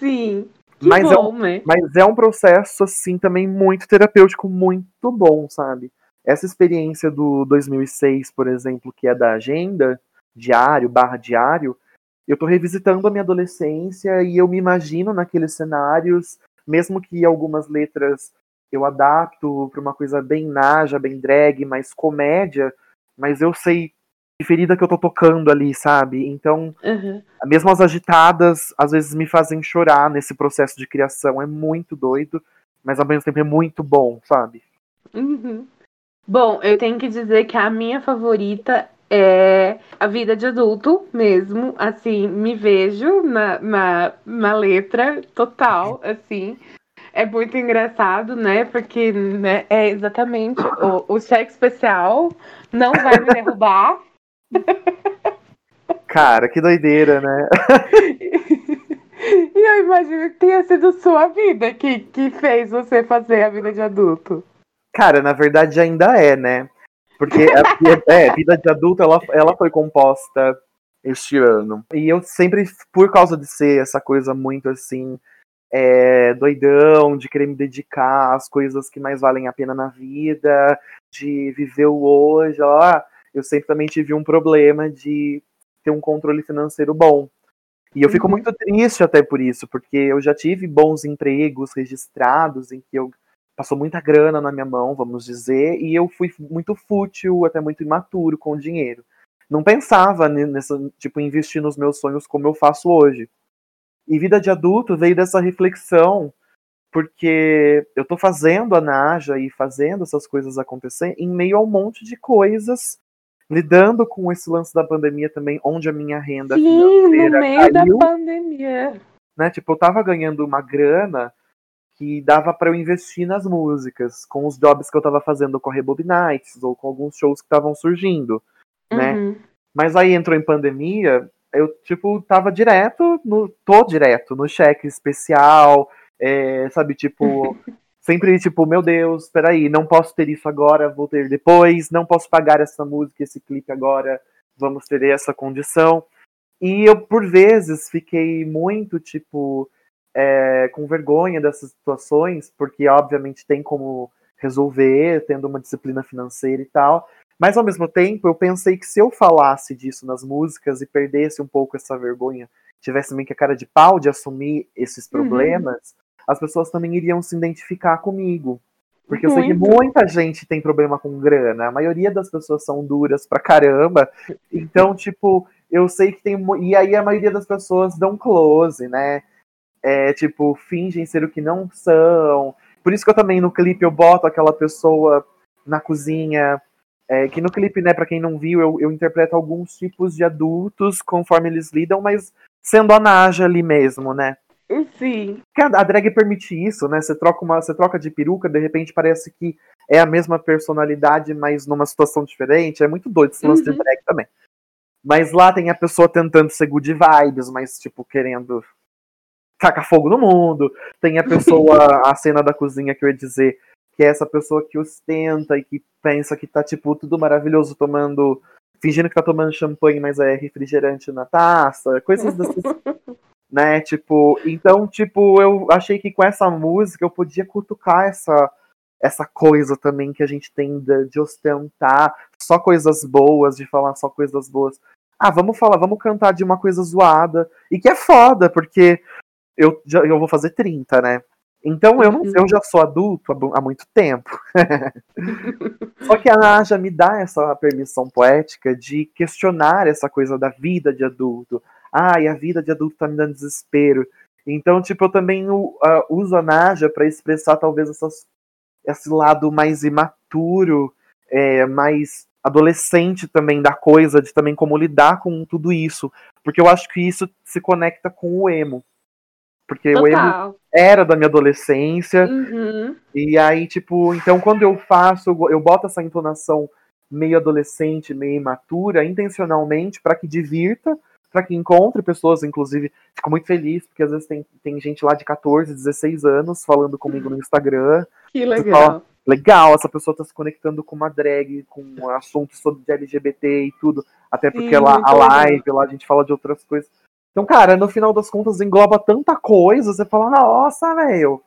Sim. mas, bom, é um, né? mas é um processo, assim, também muito terapêutico, muito bom, sabe? Essa experiência do 2006, por exemplo, que é da agenda, diário, barra diário, eu tô revisitando a minha adolescência e eu me imagino naqueles cenários, mesmo que algumas letras eu adapto para uma coisa bem naja, bem drag, mais comédia, mas eu sei ferida que eu tô tocando ali, sabe? Então, uhum. mesmo as agitadas, às vezes me fazem chorar nesse processo de criação. É muito doido, mas ao mesmo tempo é muito bom, sabe? Uhum. Bom, eu tenho que dizer que a minha favorita é a vida de adulto mesmo. Assim, me vejo na, na, na letra total, assim. É muito engraçado, né? Porque né, é exatamente o, o cheque especial não vai me derrubar. Cara, que doideira, né? e eu imagino que tenha sido sua vida que, que fez você fazer a vida de adulto. Cara, na verdade ainda é, né? Porque a é, vida de adulto ela, ela foi composta este ano. E eu sempre, por causa de ser essa coisa muito assim, é, doidão, de querer me dedicar às coisas que mais valem a pena na vida, de viver o hoje, ó eu sempre também tive um problema de ter um controle financeiro bom. E eu fico uhum. muito triste até por isso, porque eu já tive bons empregos registrados em que eu passou muita grana na minha mão, vamos dizer, e eu fui muito fútil, até muito imaturo com o dinheiro. Não pensava nessa, tipo, investir nos meus sonhos como eu faço hoje. E vida de adulto veio dessa reflexão, porque eu tô fazendo a Naja e fazendo essas coisas acontecer em meio a um monte de coisas lidando com esse lance da pandemia também, onde a minha renda Sim, financeira no meio caiu, da pandemia. Né? Tipo, eu tava ganhando uma grana que dava para eu investir nas músicas, com os jobs que eu tava fazendo com a Rebobinites ou com alguns shows que estavam surgindo, né? Uhum. Mas aí entrou em pandemia, eu, tipo, tava direto, no, tô direto no cheque especial, é, sabe, tipo, sempre tipo, meu Deus, peraí, não posso ter isso agora, vou ter depois, não posso pagar essa música, esse clipe agora, vamos ter essa condição. E eu, por vezes, fiquei muito, tipo, é, com vergonha dessas situações, porque, obviamente, tem como resolver, tendo uma disciplina financeira e tal. Mas ao mesmo tempo, eu pensei que se eu falasse disso nas músicas e perdesse um pouco essa vergonha, tivesse meio que a cara de pau de assumir esses uhum. problemas, uhum. as pessoas também iriam se identificar comigo. Porque eu sei que muita gente tem problema com grana. A maioria das pessoas são duras pra caramba. Então, tipo, eu sei que tem. E aí a maioria das pessoas dão close, né? É, tipo, fingem ser o que não são. Por isso que eu também no clipe eu boto aquela pessoa na cozinha. É, que no clipe, né, pra quem não viu, eu, eu interpreto alguns tipos de adultos conforme eles lidam, mas sendo a Naja ali mesmo, né? Sim. A drag permite isso, né? Você troca uma, você troca de peruca, de repente parece que é a mesma personalidade, mas numa situação diferente. É muito doido esse lance uhum. de drag também. Mas lá tem a pessoa tentando ser good vibes, mas tipo querendo tacar fogo no mundo. Tem a pessoa, a cena da cozinha que eu ia dizer, que é essa pessoa que ostenta e que pensa que tá tipo tudo maravilhoso tomando fingindo que tá tomando champanhe, mas é refrigerante na taça, coisas dessas né? Tipo, então, tipo, eu achei que com essa música eu podia cutucar essa essa coisa também que a gente tem de, de, ostentar só coisas boas, de falar só coisas boas. Ah, vamos falar, vamos cantar de uma coisa zoada. E que é foda, porque eu, já, eu vou fazer 30, né? Então eu, não, eu já sou adulto há, há muito tempo. Só que a Naja me dá essa permissão poética de questionar essa coisa da vida de adulto, ai, a vida de adulto tá me dando desespero. Então, tipo, eu também uh, uso a Naja para expressar talvez essas, esse lado mais imaturo, é, mais adolescente também da coisa, de também como lidar com tudo isso. Porque eu acho que isso se conecta com o emo. Porque Total. o emo era da minha adolescência. Uhum. E aí, tipo, então quando eu faço, eu boto essa entonação meio adolescente, meio imatura, intencionalmente, para que divirta, para que encontre pessoas, inclusive, fico muito feliz, porque às vezes tem, tem gente lá de 14, 16 anos falando comigo no Instagram. Que legal. Fala, legal, essa pessoa tá se conectando com uma drag, com assuntos sobre LGBT e tudo. Até porque Sim, lá a live, lá a gente fala de outras coisas. Então, cara, no final das contas engloba tanta coisa, você fala, nossa, velho.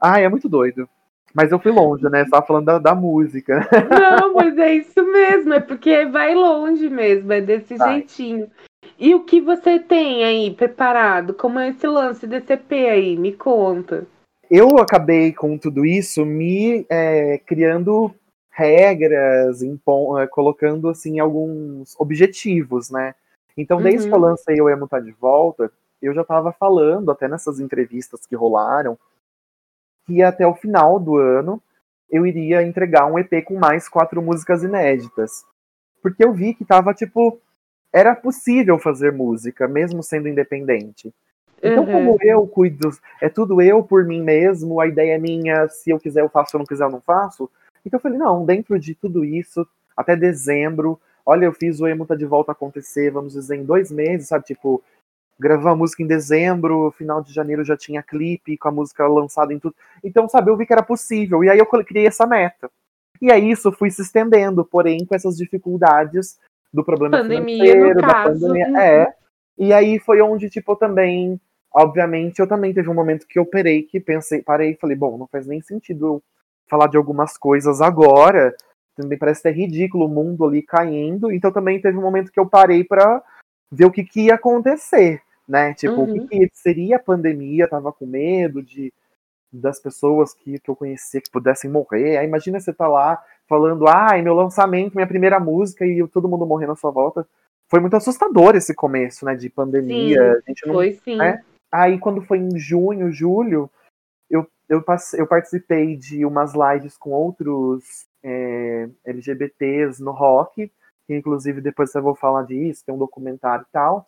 Ai, é muito doido. Mas eu fui longe, né? Tava falando da, da, música. Não, mas é isso mesmo, é porque vai longe mesmo, é desse vai. jeitinho. E o que você tem aí preparado? Como é esse lance desse EP aí? Me conta. Eu acabei com tudo isso me é, criando regras, é, colocando assim alguns objetivos, né? Então, desde uhum. que eu uhum. lancei o Emo Tá de Volta, eu já estava falando, até nessas entrevistas que rolaram, que até o final do ano eu iria entregar um EP com mais quatro músicas inéditas. Porque eu vi que tava, tipo, era possível fazer música, mesmo sendo independente. Então, uhum. como eu cuido, é tudo eu por mim mesmo, a ideia é minha, se eu quiser eu faço, se eu não quiser eu não faço. Então eu falei, não, dentro de tudo isso, até dezembro, olha, eu fiz o Emo tá de volta acontecer, vamos dizer, em dois meses, sabe? Tipo, gravar a música em dezembro, final de janeiro já tinha clipe com a música lançada em tudo. Então, sabe, eu vi que era possível. E aí eu criei essa meta. E aí isso fui se estendendo, porém, com essas dificuldades do problema pandemia, financeiro, da pandemia. Uhum. É. E aí foi onde, tipo, também, obviamente, eu também teve um momento que eu parei, que pensei, parei e falei, bom, não faz nem sentido eu falar de algumas coisas agora. Também parece até ridículo o mundo ali caindo. Então também teve um momento que eu parei para ver o que, que ia acontecer, né? Tipo, uhum. o que, que seria a pandemia, tava com medo de das pessoas que, que eu conhecia que pudessem morrer. Aí imagina você tá lá falando, ai, ah, meu lançamento, minha primeira música e todo mundo morrendo à sua volta. Foi muito assustador esse começo, né, de pandemia. Sim, a gente não, foi sim. Né? Aí quando foi em junho, julho, eu, eu, passei, eu participei de umas lives com outros é, LGBTs no rock, que inclusive depois eu vou falar disso, tem um documentário e tal.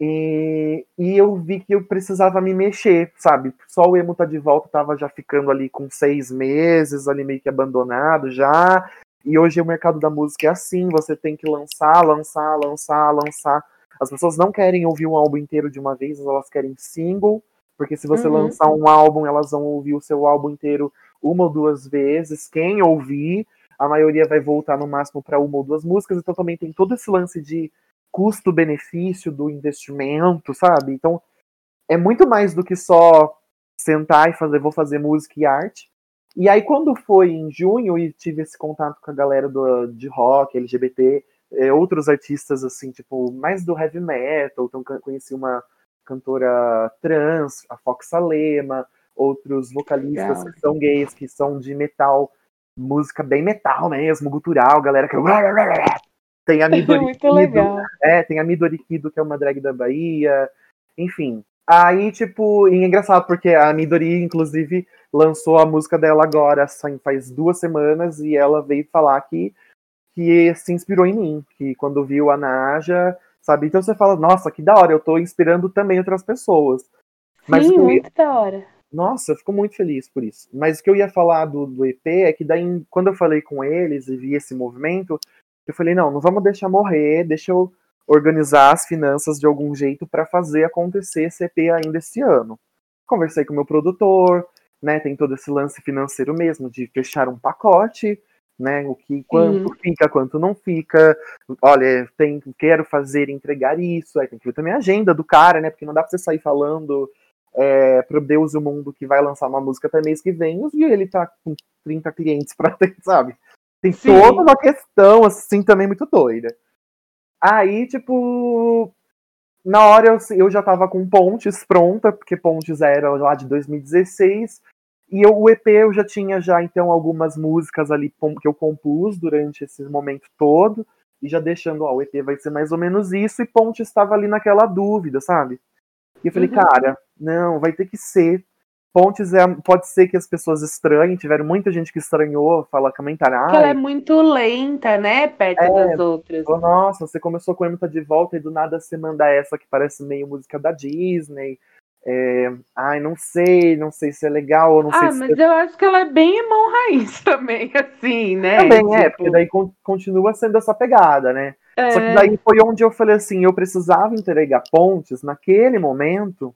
E, e, eu vi que eu precisava me mexer, sabe? Só o emo tá de volta, tava já ficando ali com seis meses, ali meio que abandonado já. E hoje o mercado da música é assim, você tem que lançar, lançar, lançar, lançar. As pessoas não querem ouvir um álbum inteiro de uma vez, elas querem single, porque se você uhum. lançar um álbum, elas vão ouvir o seu álbum inteiro uma ou duas vezes. Quem ouvir, a maioria vai voltar no máximo para uma ou duas músicas, então também tem todo esse lance de custo-benefício do investimento, sabe? Então, é muito mais do que só sentar e fazer, vou fazer música e arte. E aí, quando foi em junho e tive esse contato com a galera do, de rock, LGBT, é, outros artistas, assim, tipo, mais do heavy metal, então conheci uma cantora trans, a Fox Salema, outros vocalistas Legal. que são gays, que são de metal, música bem metal mesmo, gutural, galera que tem a Midori Kido, é, tem a Midori Kido, que é uma drag da Bahia, enfim. Aí, tipo, e é engraçado, porque a Midori, inclusive, lançou a música dela agora, faz duas semanas, e ela veio falar que, que se inspirou em mim, que quando viu a Naja, sabe? Então você fala, nossa, que da hora, eu tô inspirando também outras pessoas. Mas Sim, muito da hora. Nossa, eu fico muito feliz por isso. Mas o que eu ia falar do, do EP é que daí, quando eu falei com eles e vi esse movimento, eu falei, não, não vamos deixar morrer, deixa eu organizar as finanças de algum jeito para fazer acontecer esse EP ainda esse ano. Conversei com o meu produtor, né, tem todo esse lance financeiro mesmo, de fechar um pacote, né, o que, quanto fica, quanto não fica, olha, tem, quero fazer, entregar isso, aí tem que ver também a agenda do cara, né, porque não dá pra você sair falando é, pro Deus e o Mundo que vai lançar uma música até mês que vem, e ele tá com 30 clientes pra ter, sabe? Tem Sim. toda uma questão, assim, também muito doida. Aí, tipo, na hora eu, eu já tava com Pontes pronta, porque Pontes era lá de 2016, e eu, o EP eu já tinha já, então, algumas músicas ali que eu compus durante esse momento todo, e já deixando, ó, o EP vai ser mais ou menos isso, e Ponte estava ali naquela dúvida, sabe? E eu falei, uhum. cara, não, vai ter que ser. Pontes é, pode ser que as pessoas estranhem, tiveram muita gente que estranhou, fala. Porque ela é muito lenta, né, perto é, das outras. Oh, nossa, você começou com a tá de volta e do nada você manda essa que parece meio música da Disney. É, ai, não sei, não sei se é legal ou não ah, sei se. Ah, mas eu acho que ela é bem mão raiz também, assim, né? Também tipo... é, porque daí continua sendo essa pegada, né? É. Só que daí foi onde eu falei assim, eu precisava entregar pontes naquele momento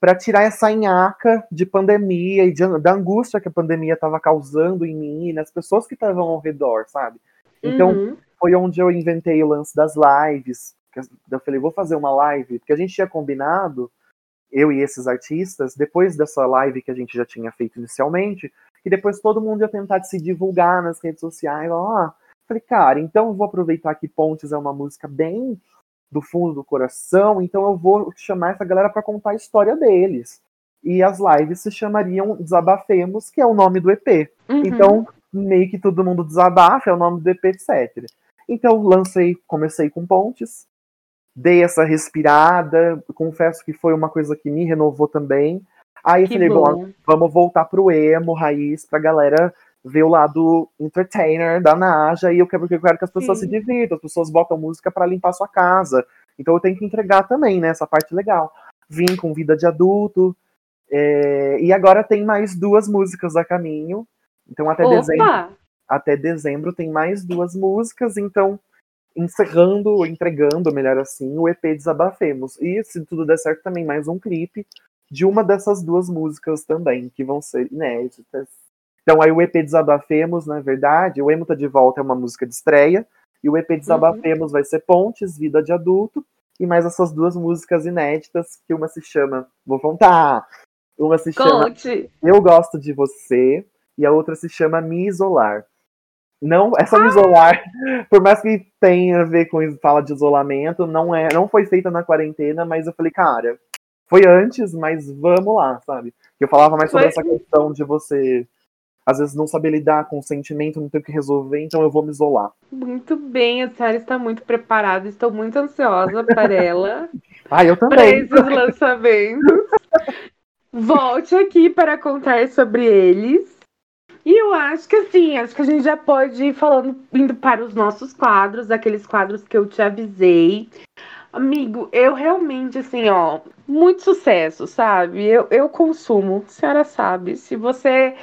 para tirar essa nhaca de pandemia e de, da angústia que a pandemia estava causando em mim e nas pessoas que estavam ao redor, sabe? Então uhum. foi onde eu inventei o lance das lives. Eu falei, vou fazer uma live, porque a gente tinha combinado, eu e esses artistas, depois dessa live que a gente já tinha feito inicialmente, que depois todo mundo ia tentar se divulgar nas redes sociais. Ó, oh, Falei, cara, então eu vou aproveitar que Pontes é uma música bem do fundo do coração, então eu vou chamar essa galera para contar a história deles. E as lives se chamariam Desabafemos, que é o nome do EP. Uhum. Então, meio que todo mundo desabafa, é o nome do EP, etc. Então, lancei, comecei com Pontes, dei essa respirada, confesso que foi uma coisa que me renovou também. Aí que falei, bom. vamos voltar pro emo, raiz, pra galera ver o lado entertainer da Naja e eu quero, eu quero que as pessoas Sim. se divirtam, as pessoas botam música para limpar sua casa. Então eu tenho que entregar também, né? Essa parte legal. Vim com vida de adulto. É, e agora tem mais duas músicas a caminho. Então até Opa! dezembro. Até dezembro tem mais duas músicas, então encerrando, entregando, melhor assim, o EP Desabafemos. E se tudo der certo, também mais um clipe de uma dessas duas músicas também, que vão ser inéditas então aí o EP Desabafemos, na verdade, o Emo tá de volta é uma música de estreia, e o EP Desabafemos uhum. vai ser Pontes, Vida de Adulto, e mais essas duas músicas inéditas, que uma se chama, vou contar, uma se Conte. chama Eu Gosto de Você, e a outra se chama Me Isolar. Não, essa Me Isolar, por mais que tenha a ver com fala de isolamento, não é, não foi feita na quarentena, mas eu falei, cara, foi antes, mas vamos lá, sabe? Eu falava mais sobre foi. essa questão de você às vezes não saber lidar com o sentimento, não ter o que resolver, então eu vou me isolar. Muito bem, a senhora está muito preparada, estou muito ansiosa para ela. ah, eu também. Para esses lançamentos. Volte aqui para contar sobre eles. E eu acho que assim, acho que a gente já pode ir falando, indo para os nossos quadros, aqueles quadros que eu te avisei. Amigo, eu realmente, assim, ó, muito sucesso, sabe? Eu, eu consumo, a senhora sabe. Se você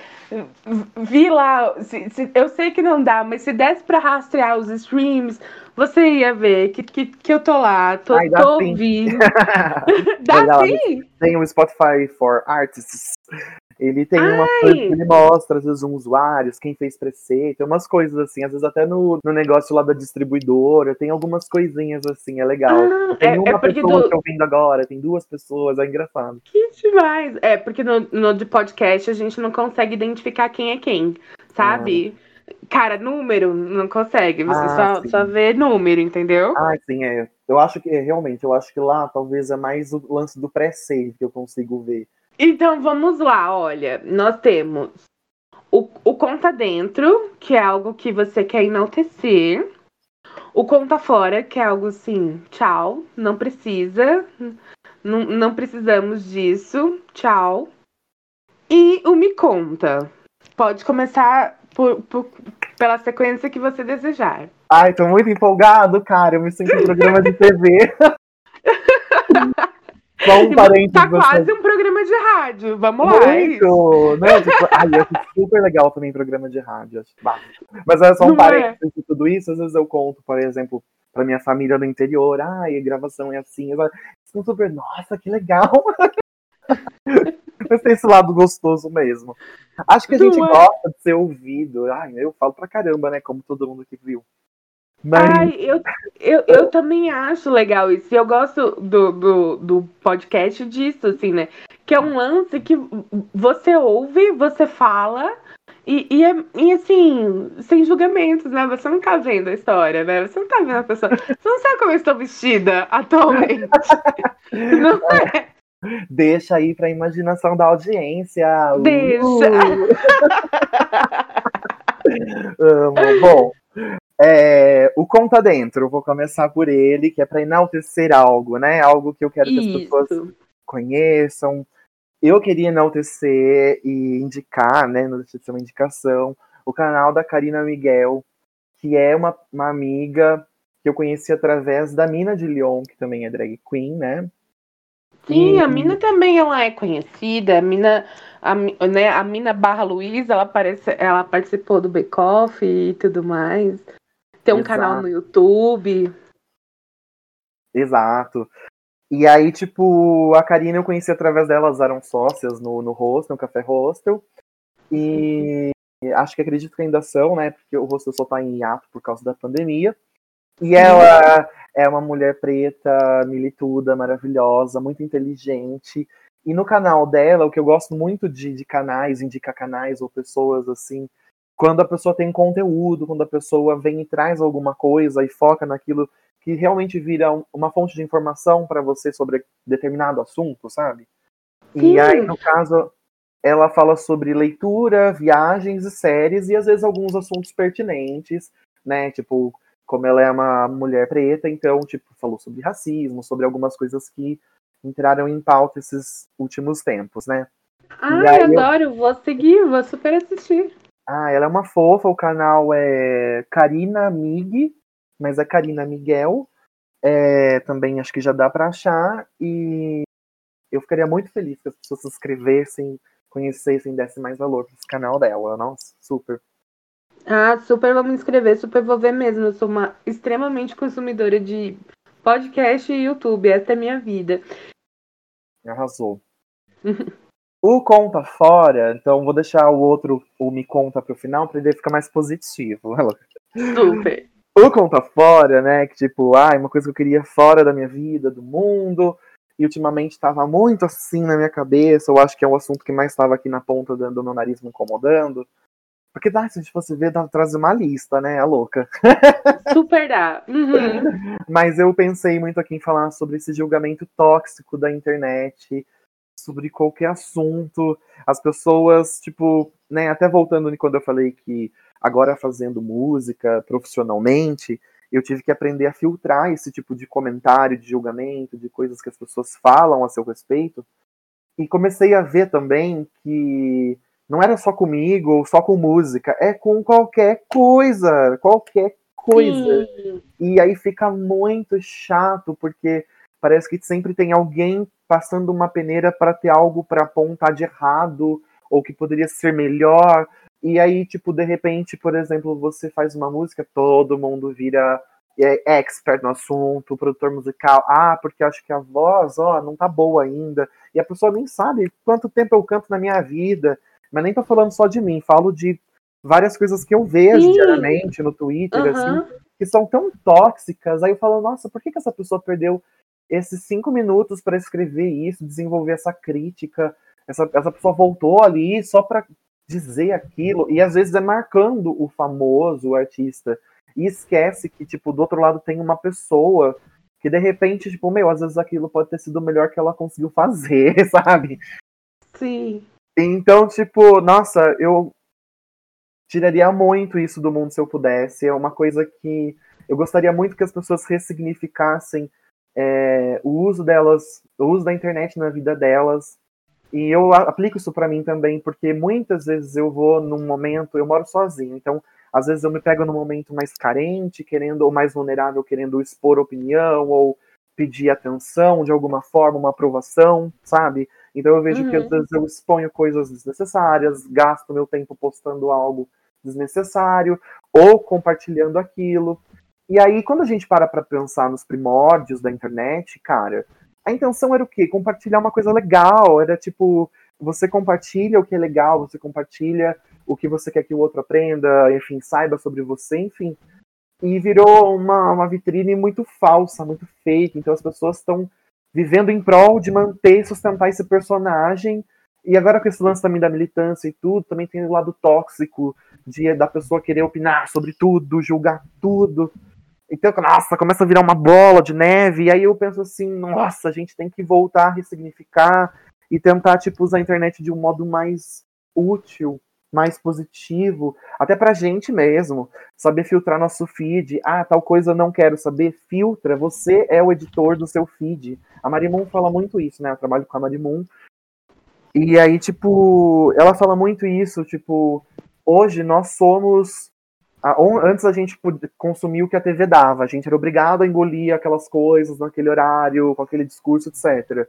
vi lá, se, se, eu sei que não dá, mas se desse pra rastrear os streams, você ia ver que, que, que eu tô lá, tô, Ai, tô ouvindo. dá sim? Tem um Spotify for Artists. Ele tem uma coisa que ele mostra, às vezes, um usuários, quem fez preceito, umas coisas assim, às vezes até no, no negócio lá da distribuidora, tem algumas coisinhas assim, é legal. Ah, tem é- uma é pessoa do- te ouvindo agora, tem duas pessoas, é engraçado. Que demais. É, porque no, no de podcast a gente não consegue identificar quem é quem, sabe? Cara, número, não consegue. Você Ah, só, sim. só vê número, entendeu? Ah, sim, é. Eu acho que, realmente, eu acho que lá talvez é mais o lance do pré-save que eu consigo ver. Então vamos lá, olha. Nós temos o, o conta dentro, que é algo que você quer enaltecer. O conta fora, que é algo assim, tchau, não precisa. Não, não precisamos disso, tchau. E o me conta. Pode começar por, por- pela sequência que você desejar. Ai, tô muito empolgado, cara. Eu me sinto em programa de TV. Só um parênteses. Tá quase um programa de rádio. Vamos lá. é isso. Muito! Não, tipo, ai, eu acho super legal também programa de rádio. Acho básico. Mas é só um Não é? parênteses de tudo isso. Às vezes eu conto, por exemplo, pra minha família no interior. Ai, a gravação é assim. Eles ficam super, nossa, que legal! Mas tem esse lado gostoso mesmo. Acho que a gente Não é? gosta de ser ouvido. Ai, eu falo pra caramba, né? Como todo mundo que viu. Mas, Ai, eu, eu, eu também acho legal isso. E eu gosto do, do, do podcast disso, assim, né? Que é um lance que você ouve, você fala, e, e, é, e assim, sem julgamentos, né? Você não tá vendo a história, né? Você não tá vendo a pessoa. Você não sabe como eu estou vestida atualmente. Não é? deixa aí pra imaginação da audiência. Uh! Deixa. Amo. Bom, é, o Conta Dentro, vou começar por ele, que é pra enaltecer algo, né? Algo que eu quero que as pessoas Isso. conheçam. Eu queria enaltecer e indicar, né? Não deixa de ser uma indicação, o canal da Karina Miguel, que é uma, uma amiga que eu conheci através da Mina de Lyon, que também é drag queen, né? Sim, a Mina também ela é conhecida. A Mina, a, né, a Mina Barra Luiza, ela, aparece, ela participou do Bake Off e tudo mais. Tem um Exato. canal no YouTube. Exato. E aí, tipo, a Karina eu conheci através delas, eram sócias no, no hostel, no Café Hostel. E acho que acredito que ainda são, né? Porque o hostel só tá em hiato por causa da pandemia. E ela é uma mulher preta, milituda, maravilhosa, muito inteligente. E no canal dela, o que eu gosto muito de, de canais, indicar canais ou pessoas assim, quando a pessoa tem conteúdo, quando a pessoa vem e traz alguma coisa e foca naquilo que realmente vira um- uma fonte de informação para você sobre determinado assunto, sabe? Sim. E aí, no caso, ela fala sobre leitura, viagens e séries e às vezes alguns assuntos pertinentes, né? Tipo, como ela é uma mulher preta, então, tipo, falou sobre racismo, sobre algumas coisas que entraram em pauta esses últimos tempos, né? Aí eu- adoro, vou seguir, vou super assistir. Ah, ela é uma fofa, o canal é Karina Mig, mas é Karina Miguel. É, também acho que já dá pra achar. E eu ficaria muito feliz que as pessoas se inscrevessem, conhecessem, dessem mais valor pra esse canal dela. Nossa, super. Ah, super me inscrever, super vou ver mesmo. Eu sou uma extremamente consumidora de podcast e YouTube, essa é a minha vida. Arrasou. o Conta Fora, então vou deixar o outro, o Me Conta pro final, pra ele ficar mais positivo. Super. o conta fora, né? Que tipo, ah, uma coisa que eu queria fora da minha vida, do mundo. E ultimamente estava muito assim na minha cabeça. Eu acho que é o assunto que mais estava aqui na ponta do, meu nariz me incomodando. Porque dá, se a gente fosse ver, dá pra trazer uma lista, né? A louca. Super dá. Uhum. Mas eu pensei muito aqui em falar sobre esse julgamento tóxico da internet, sobre qualquer assunto. As pessoas, tipo, né, até voltando quando eu falei que agora fazendo música profissionalmente, eu tive que aprender a filtrar esse tipo de comentário, de julgamento, de coisas que as pessoas falam a seu respeito. E comecei a ver também que não era só comigo ou só com música, é com qualquer coisa, qualquer coisa. Sim. E aí fica muito chato, porque parece que sempre tem alguém passando uma peneira para ter algo para apontar de errado, ou que poderia ser melhor. E aí, tipo, de repente, por exemplo, você faz uma música, todo mundo vira é, expert no assunto, produtor musical. Ah, porque acho que a voz, ó, não tá boa ainda. e a pessoa nem sabe quanto tempo eu canto na minha vida. Mas nem tô falando só de mim, falo de várias coisas que eu vejo Sim. diariamente no Twitter, uhum. assim, que são tão tóxicas. Aí eu falo, nossa, por que, que essa pessoa perdeu esses cinco minutos para escrever isso, desenvolver essa crítica? Essa, essa pessoa voltou ali só para dizer aquilo, e às vezes é marcando o famoso, o artista, e esquece que, tipo, do outro lado tem uma pessoa que de repente, tipo, meu, às vezes aquilo pode ter sido o melhor que ela conseguiu fazer, sabe? Sim. Então, tipo, nossa, eu tiraria muito isso do mundo se eu pudesse. É uma coisa que eu gostaria muito que as pessoas ressignificassem é, o uso delas, o uso da internet na vida delas. E eu aplico isso para mim também, porque muitas vezes eu vou num momento, eu moro sozinho, então às vezes eu me pego num momento mais carente, querendo, ou mais vulnerável, querendo expor opinião, ou pedir atenção de alguma forma, uma aprovação, sabe? Então eu vejo uhum. que às uhum. vezes eu exponho coisas desnecessárias, gasto meu tempo postando algo desnecessário, ou compartilhando aquilo. E aí, quando a gente para para pensar nos primórdios da internet, cara, a intenção era o quê? Compartilhar uma coisa legal, era tipo, você compartilha o que é legal, você compartilha o que você quer que o outro aprenda, enfim, saiba sobre você, enfim. E virou uma, uma vitrine muito falsa, muito fake. Então as pessoas estão vivendo em prol de manter e sustentar esse personagem. E agora com esse lance também da militância e tudo, também tem o lado tóxico de da pessoa querer opinar sobre tudo, julgar tudo. Então, nossa, começa a virar uma bola de neve. E aí eu penso assim, nossa, a gente tem que voltar a ressignificar e tentar, tipo, usar a internet de um modo mais útil mais positivo, até pra gente mesmo, saber filtrar nosso feed. Ah, tal coisa eu não quero saber, filtra, você é o editor do seu feed. A Marimun fala muito isso, né? Eu trabalho com a Marimun. E aí, tipo, ela fala muito isso, tipo, hoje nós somos. Antes a gente consumia o que a TV dava, a gente era obrigado a engolir aquelas coisas naquele horário, com aquele discurso, etc.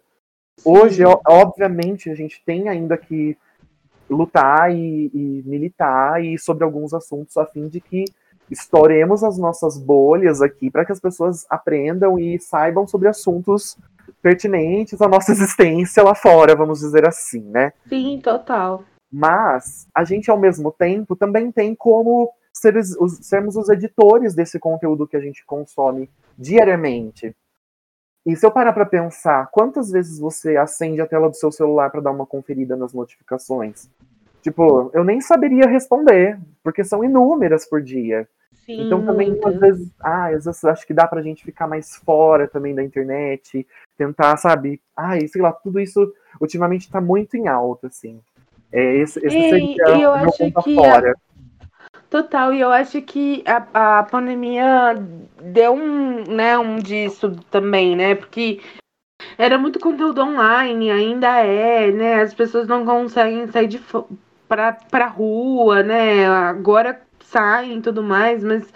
Hoje, obviamente, a gente tem ainda que lutar e, e, militar e sobre alguns assuntos a fim de que estouremos as nossas bolhas aqui para que as pessoas aprendam e saibam sobre assuntos pertinentes à nossa existência lá fora, vamos dizer assim, né? Sim, total. Mas a gente, ao mesmo tempo, também tem como ser, os, sermos os editores desse conteúdo que a gente consome diariamente. E se eu parar para pensar, quantas vezes você acende a tela do seu celular para dar uma conferida nas notificações? Tipo, eu nem saberia responder, porque são inúmeras por dia. Sim, então também, às vezes, ah, às vezes acho que dá pra gente ficar mais fora também da internet, tentar, sabe? Ai, sei lá, tudo isso ultimamente tá muito em alta, assim. É, esse, esse e, seria eu acho que fora. A... Total, e eu acho que a, a pandemia deu um, né, um disso também, né? Porque era muito conteúdo online, ainda é, né? As pessoas não conseguem sair de pra, pra rua, né? Agora saem e tudo mais, mas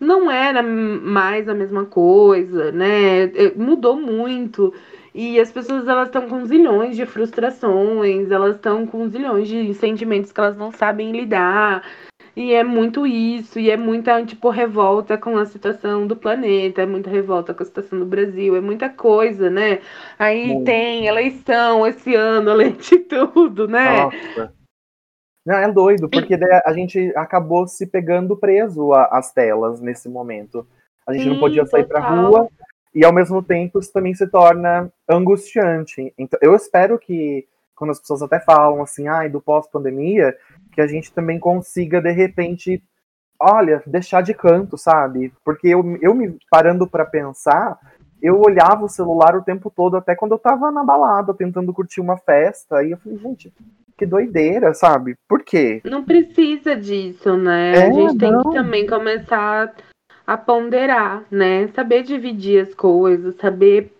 não era mais a mesma coisa, né? É, mudou muito. E as pessoas elas estão com zilhões de frustrações, elas estão com zilhões de sentimentos que elas não sabem lidar. E é muito isso, e é muita, tipo, revolta com a situação do planeta, é muita revolta com a situação do Brasil, é muita coisa, né? Aí tem eleição esse ano, além de tudo, né? Nossa. Não, é doido, porque a gente acabou se pegando preso às telas nesse momento. A gente Sim, não podia sair total. pra rua, e ao mesmo tempo isso também se torna angustiante. Então, eu espero que quando as pessoas até falam assim, ai, do pós-pandemia, que a gente também consiga, de repente, olha, deixar de canto, sabe? Porque eu, eu me parando para pensar, eu olhava o celular o tempo todo, até quando eu tava na balada, tentando curtir uma festa, e eu falei, gente, que doideira, sabe? Por quê? Não precisa disso, né? É, a gente tem não. que também começar a ponderar, né? Saber dividir as coisas, saber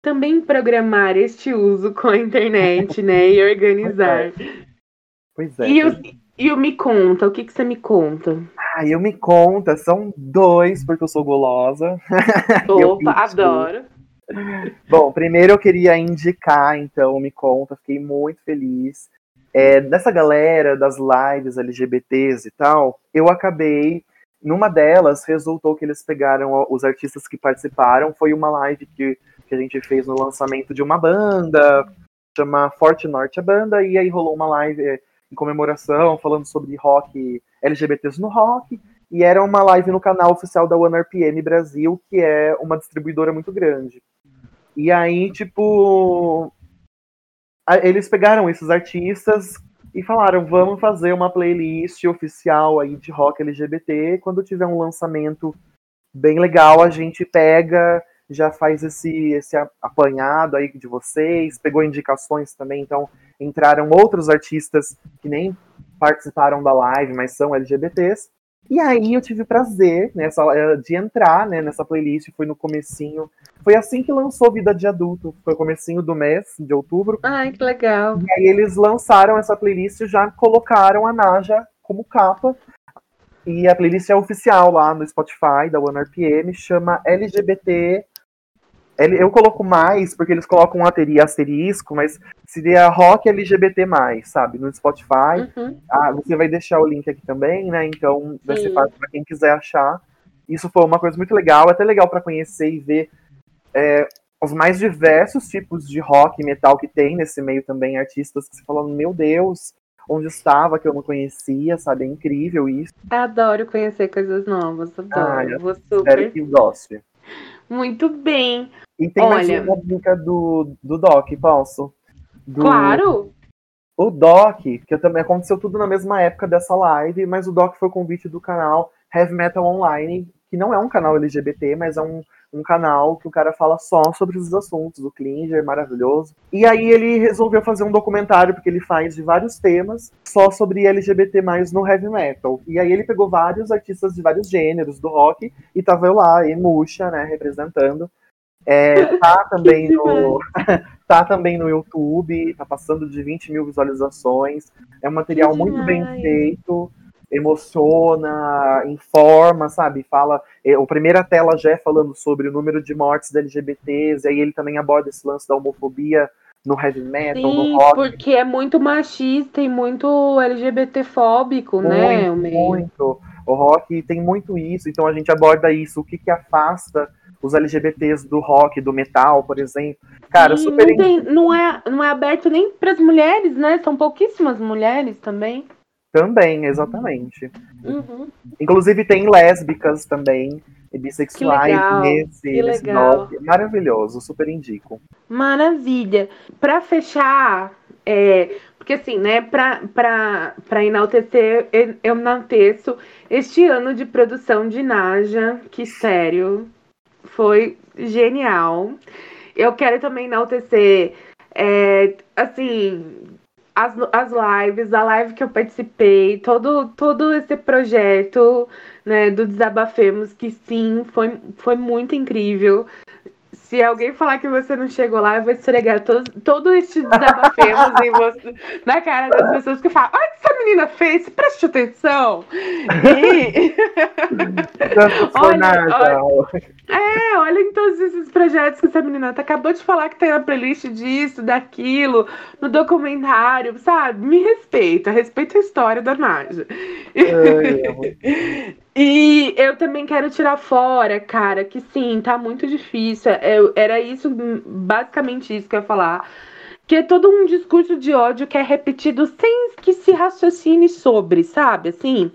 também programar este uso com a internet, né? E organizar. Pois é. E, o, e o Me Conta, o que, que você me conta? Ah, eu me conta, são dois, porque eu sou golosa. Opa, adoro. Bom, primeiro eu queria indicar, então, Me Conta, fiquei muito feliz. É, dessa galera das lives LGBTs e tal, eu acabei numa delas resultou que eles pegaram os artistas que participaram. Foi uma live que, que a gente fez no lançamento de uma banda chama Forte Norte a banda, e aí rolou uma live é, em comemoração, falando sobre rock, LGBTs no rock, e era uma live no canal oficial da OneRPM Brasil, que é uma distribuidora muito grande. E aí, tipo, eles pegaram esses artistas e falaram: vamos fazer uma playlist oficial aí de rock LGBT. Quando tiver um lançamento bem legal, a gente pega, já faz esse, esse apanhado aí de vocês, pegou indicações também, então entraram outros artistas que nem participaram da live, mas são LGBTs. E aí eu tive o prazer nessa, eh, de entrar né, nessa playlist, foi no comecinho. Foi assim que lançou Vida de Adulto, foi o comecinho do mês, de outubro. Ai, que legal. E aí eles lançaram essa playlist e já colocaram a Naja como capa. E a playlist é oficial lá no Spotify da OneRPM, chama LGBT eu coloco mais, porque eles colocam um asterisco, mas seria rock LGBT, sabe? No Spotify. Uhum. Ah, você vai deixar o link aqui também, né? Então vai ser fácil para quem quiser achar. Isso foi uma coisa muito legal, até legal para conhecer e ver é, os mais diversos tipos de rock e metal que tem nesse meio também. Artistas que você falou, meu Deus, onde estava que eu não conhecia, sabe? É incrível isso. Adoro conhecer coisas novas, adoro. Ah, eu Vou super. Espero que goste. Muito bem. E tem Olha... mais uma dica do, do Doc, posso? Do... Claro! O Doc, que também aconteceu tudo na mesma época dessa live, mas o Doc foi o convite do canal Heavy Metal Online, que não é um canal LGBT, mas é um, um canal que o cara fala só sobre esses assuntos, o Klinger, maravilhoso. E aí ele resolveu fazer um documentário, porque ele faz de vários temas, só sobre LGBT mais no heavy metal. E aí ele pegou vários artistas de vários gêneros do rock, e tava eu lá, Emuxa, né, representando. É, tá também no. tá também no YouTube, tá passando de 20 mil visualizações. É um material muito bem feito, emociona, informa, sabe? Fala. É, a primeira tela já é falando sobre o número de mortes LGBTs, e aí ele também aborda esse lance da homofobia no heavy metal, Sim, no rock. Porque é muito machista e muito LGBTfóbico, né? Muito. O rock tem muito isso, então a gente aborda isso, o que, que afasta os LGBTs do rock, do metal, por exemplo. Cara, Sim, super. Não, tem, não, é, não é aberto nem para as mulheres, né? São pouquíssimas mulheres também. Também, exatamente. Uhum. Inclusive tem lésbicas também, e bissexuais nesse, nesse. Maravilhoso, super indico. Maravilha. Para fechar, é, porque assim, né, para enaltecer, eu enalteço este ano de produção de Naja, que sério, foi genial. Eu quero também enaltecer, é, assim, as, as lives, a live que eu participei, todo, todo esse projeto né, do Desabafemos, que sim, foi, foi muito incrível. Se alguém falar que você não chegou lá, eu vou esfregar todo, todo este desabafemos em você, na cara das pessoas que falam: olha o que essa menina fez, preste atenção. E... olha, olha, é, olha em todos esses projetos que essa menina tá, acabou de falar que tem na playlist disso, daquilo, no documentário, sabe? Me respeita, respeita a história da Naja. E eu também quero tirar fora, cara, que sim, tá muito difícil. Eu, era isso, basicamente isso que eu ia falar. Que é todo um discurso de ódio que é repetido sem que se raciocine sobre, sabe? Assim,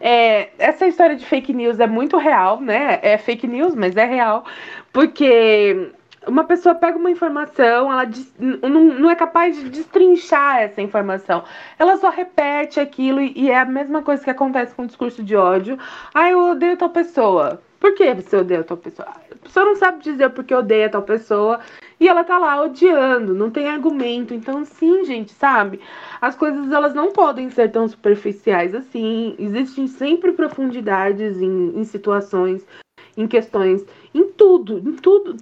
é, essa história de fake news é muito real, né? É fake news, mas é real. Porque uma pessoa pega uma informação, ela não, não, é capaz de destrinchar essa informação. Ela só repete aquilo e, é a mesma coisa que acontece com o discurso de ódio. Ah, eu odeio tal pessoa. Por que você odeia tal pessoa? A pessoa não sabe dizer porque odeia tal pessoa e ela tá lá odiando, não tem argumento. Então, sim, gente, sabe? As coisas elas não podem ser tão superficiais assim. Existem sempre profundidades em, em situações, em questões, em tudo, em tudo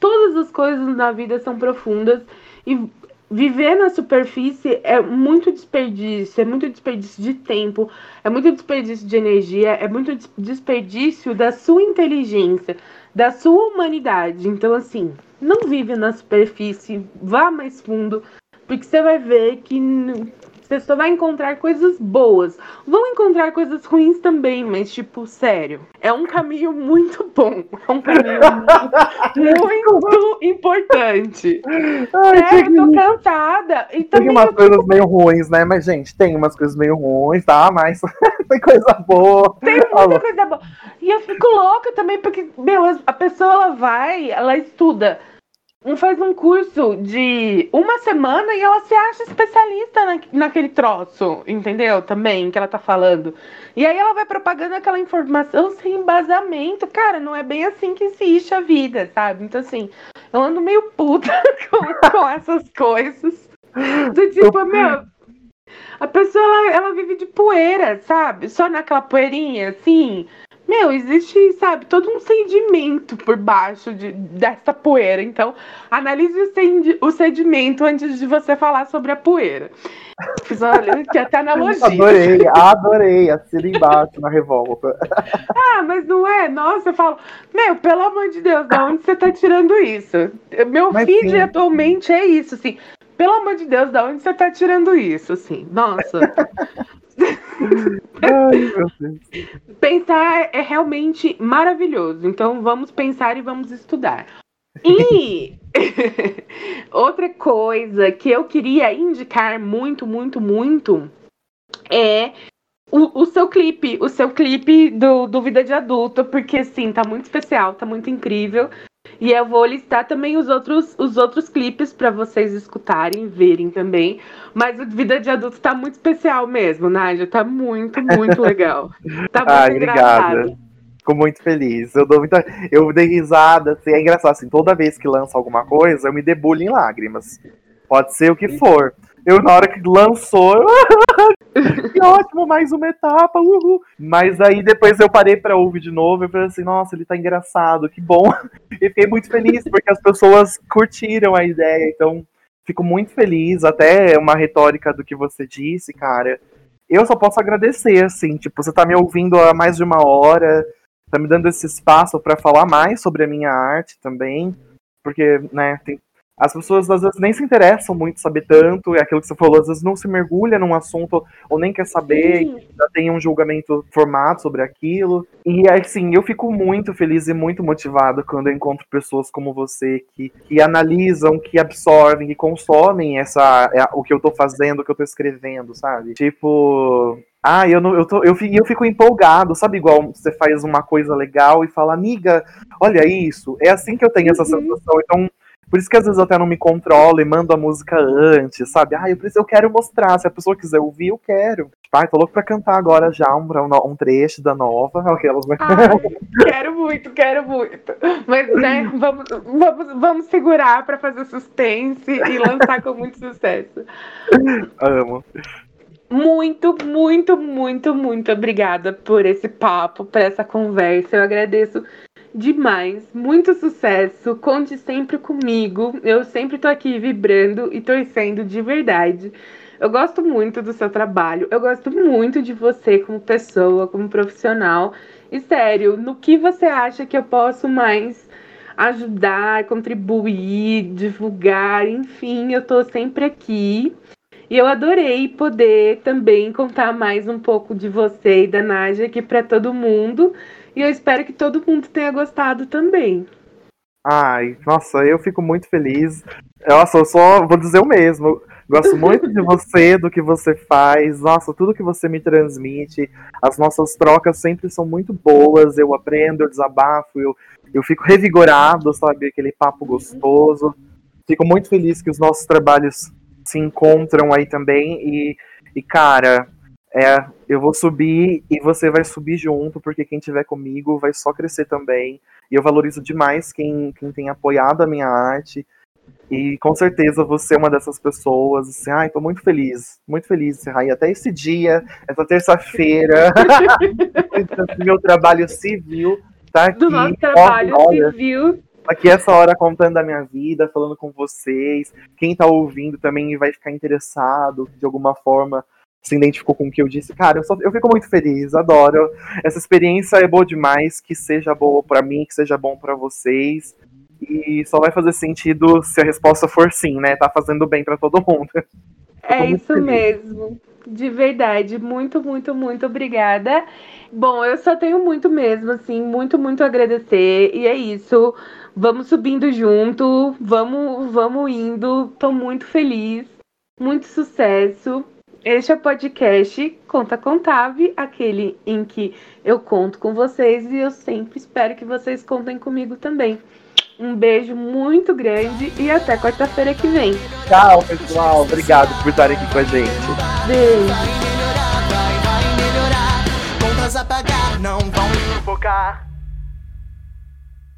todas as coisas na vida são profundas e viver na superfície é muito desperdício, é muito desperdício de tempo, é muito desperdício de energia, é muito desperdício da sua inteligência, da sua humanidade. Então, assim, não vive na superfície, vá mais fundo, porque você vai ver que Só vai encontrar coisas boas. Vão encontrar coisas ruins também, mas, tipo, sério. É um caminho muito bom. É um caminho muito, muito importante. Ai, sério, eu tô cansada. E tem umas coisas meio ruins, né? Mas, gente, tem umas coisas meio ruins, tá? Mas tem coisa boa. Tem muita Alô. coisa boa. E eu fico louca também, porque, meu, a pessoa ela vai, ela estuda faz um curso de uma semana e ela se acha especialista na, naquele troço, entendeu? Também, que ela tá falando. E aí ela vai propagando aquela informação sem embasamento. Cara, não é bem assim que existe a vida, sabe? Então, assim, eu ando meio puta com, com essas coisas. Do tipo, meu. A pessoa, ela, ela vive de poeira, sabe? Só naquela poeirinha, assim. Meu, existe, sabe, todo um sedimento por baixo de, dessa poeira. Então, analise o, o sedimento antes de você falar sobre a poeira. Fiz, olha, que até analogia. Adorei, adorei. Assina embaixo na revolta. Ah, mas não é? Nossa, eu falo, meu, pelo amor de Deus, de onde você tá tirando isso? Meu mas feed sim. atualmente é isso, assim. Pelo amor de Deus, de onde você tá tirando isso, assim? Nossa. pensar é realmente maravilhoso. Então vamos pensar e vamos estudar. E outra coisa que eu queria indicar muito, muito, muito é o, o, seu clipe, o seu clipe do, do Vida de Adulto, porque assim, tá muito especial, tá muito incrível. E eu vou listar também os outros, os outros clipes para vocês escutarem, verem também. Mas o Vida de Adulto tá muito especial mesmo, Nádia. Tá muito, muito legal. Tá muito Ai, engraçado. Fico muito feliz. Eu dou muita. Eu dei risada. Assim, é engraçado, assim, toda vez que lança alguma coisa, eu me debulho em lágrimas. Pode ser o que for. Eu, na hora que lançou, que ótimo, mais uma etapa, uhul. Mas aí depois eu parei pra ouvir de novo e falei assim, nossa, ele tá engraçado, que bom. E fiquei muito feliz porque as pessoas curtiram a ideia, então fico muito feliz, até uma retórica do que você disse, cara. Eu só posso agradecer, assim, tipo, você tá me ouvindo há mais de uma hora, tá me dando esse espaço para falar mais sobre a minha arte também, porque, né, tem as pessoas às vezes nem se interessam muito saber tanto, é aquilo que você falou, às vezes não se mergulha num assunto ou nem quer saber, já tem um julgamento formado sobre aquilo. E assim, eu fico muito feliz e muito motivado quando eu encontro pessoas como você que, que analisam, que absorvem, que consomem essa é, o que eu tô fazendo, o que eu tô escrevendo, sabe? Tipo, ah, eu, não, eu, tô, eu, fico, eu fico empolgado, sabe? Igual você faz uma coisa legal e fala, amiga, olha isso. É assim que eu tenho essa uhum. sensação. Então, por isso que às vezes eu até não me controlo e mando a música antes, sabe? Ah, eu, preciso, eu quero mostrar. Se a pessoa quiser ouvir, eu quero. Ai, tô louco pra cantar agora já um, um trecho da nova. Aquelas... quero muito, quero muito. Mas, né, vamos, vamos, vamos segurar pra fazer suspense e lançar com muito sucesso. Amo. Muito, muito, muito, muito obrigada por esse papo, por essa conversa. Eu agradeço demais. Muito sucesso. Conte sempre comigo. Eu sempre tô aqui vibrando e torcendo de verdade. Eu gosto muito do seu trabalho. Eu gosto muito de você como pessoa, como profissional. E sério, no que você acha que eu posso mais ajudar, contribuir, divulgar, enfim, eu tô sempre aqui. E eu adorei poder também contar mais um pouco de você e da Nádia aqui para todo mundo. E eu espero que todo mundo tenha gostado também. Ai, nossa, eu fico muito feliz. Nossa, eu só vou dizer o mesmo. Gosto muito de você, do que você faz. Nossa, tudo que você me transmite. As nossas trocas sempre são muito boas. Eu aprendo, eu desabafo, eu, eu fico revigorado, sabe? Aquele papo gostoso. Fico muito feliz que os nossos trabalhos se encontram aí também. E, e cara, é, eu vou subir e você vai subir junto, porque quem tiver comigo vai só crescer também. E eu valorizo demais quem, quem tem apoiado a minha arte. E com certeza você é uma dessas pessoas. Assim, ai, tô muito feliz, muito feliz, Rai. Até esse dia, essa terça-feira, meu trabalho civil tá aqui. Do nosso trabalho olha, civil. Aqui essa hora contando a minha vida, falando com vocês. Quem tá ouvindo também vai ficar interessado de alguma forma se identificou com o que eu disse. Cara, eu, só, eu fico muito feliz, adoro. Essa experiência é boa demais, que seja boa para mim, que seja bom para vocês. E só vai fazer sentido se a resposta for sim, né? Tá fazendo bem para todo mundo. É isso mesmo. De verdade. Muito, muito, muito obrigada. Bom, eu só tenho muito mesmo, assim, muito, muito agradecer. E é isso. Vamos subindo junto, vamos, vamos indo. Tô muito feliz. Muito sucesso. Este é o podcast Conta Contave, aquele em que eu conto com vocês e eu sempre espero que vocês contem comigo também. Um beijo muito grande e até quarta-feira que vem. Tchau, pessoal. Obrigado por estarem aqui com a gente. Beijo. Vai melhorar, vai melhorar. Contas a pagar não vão sufocar.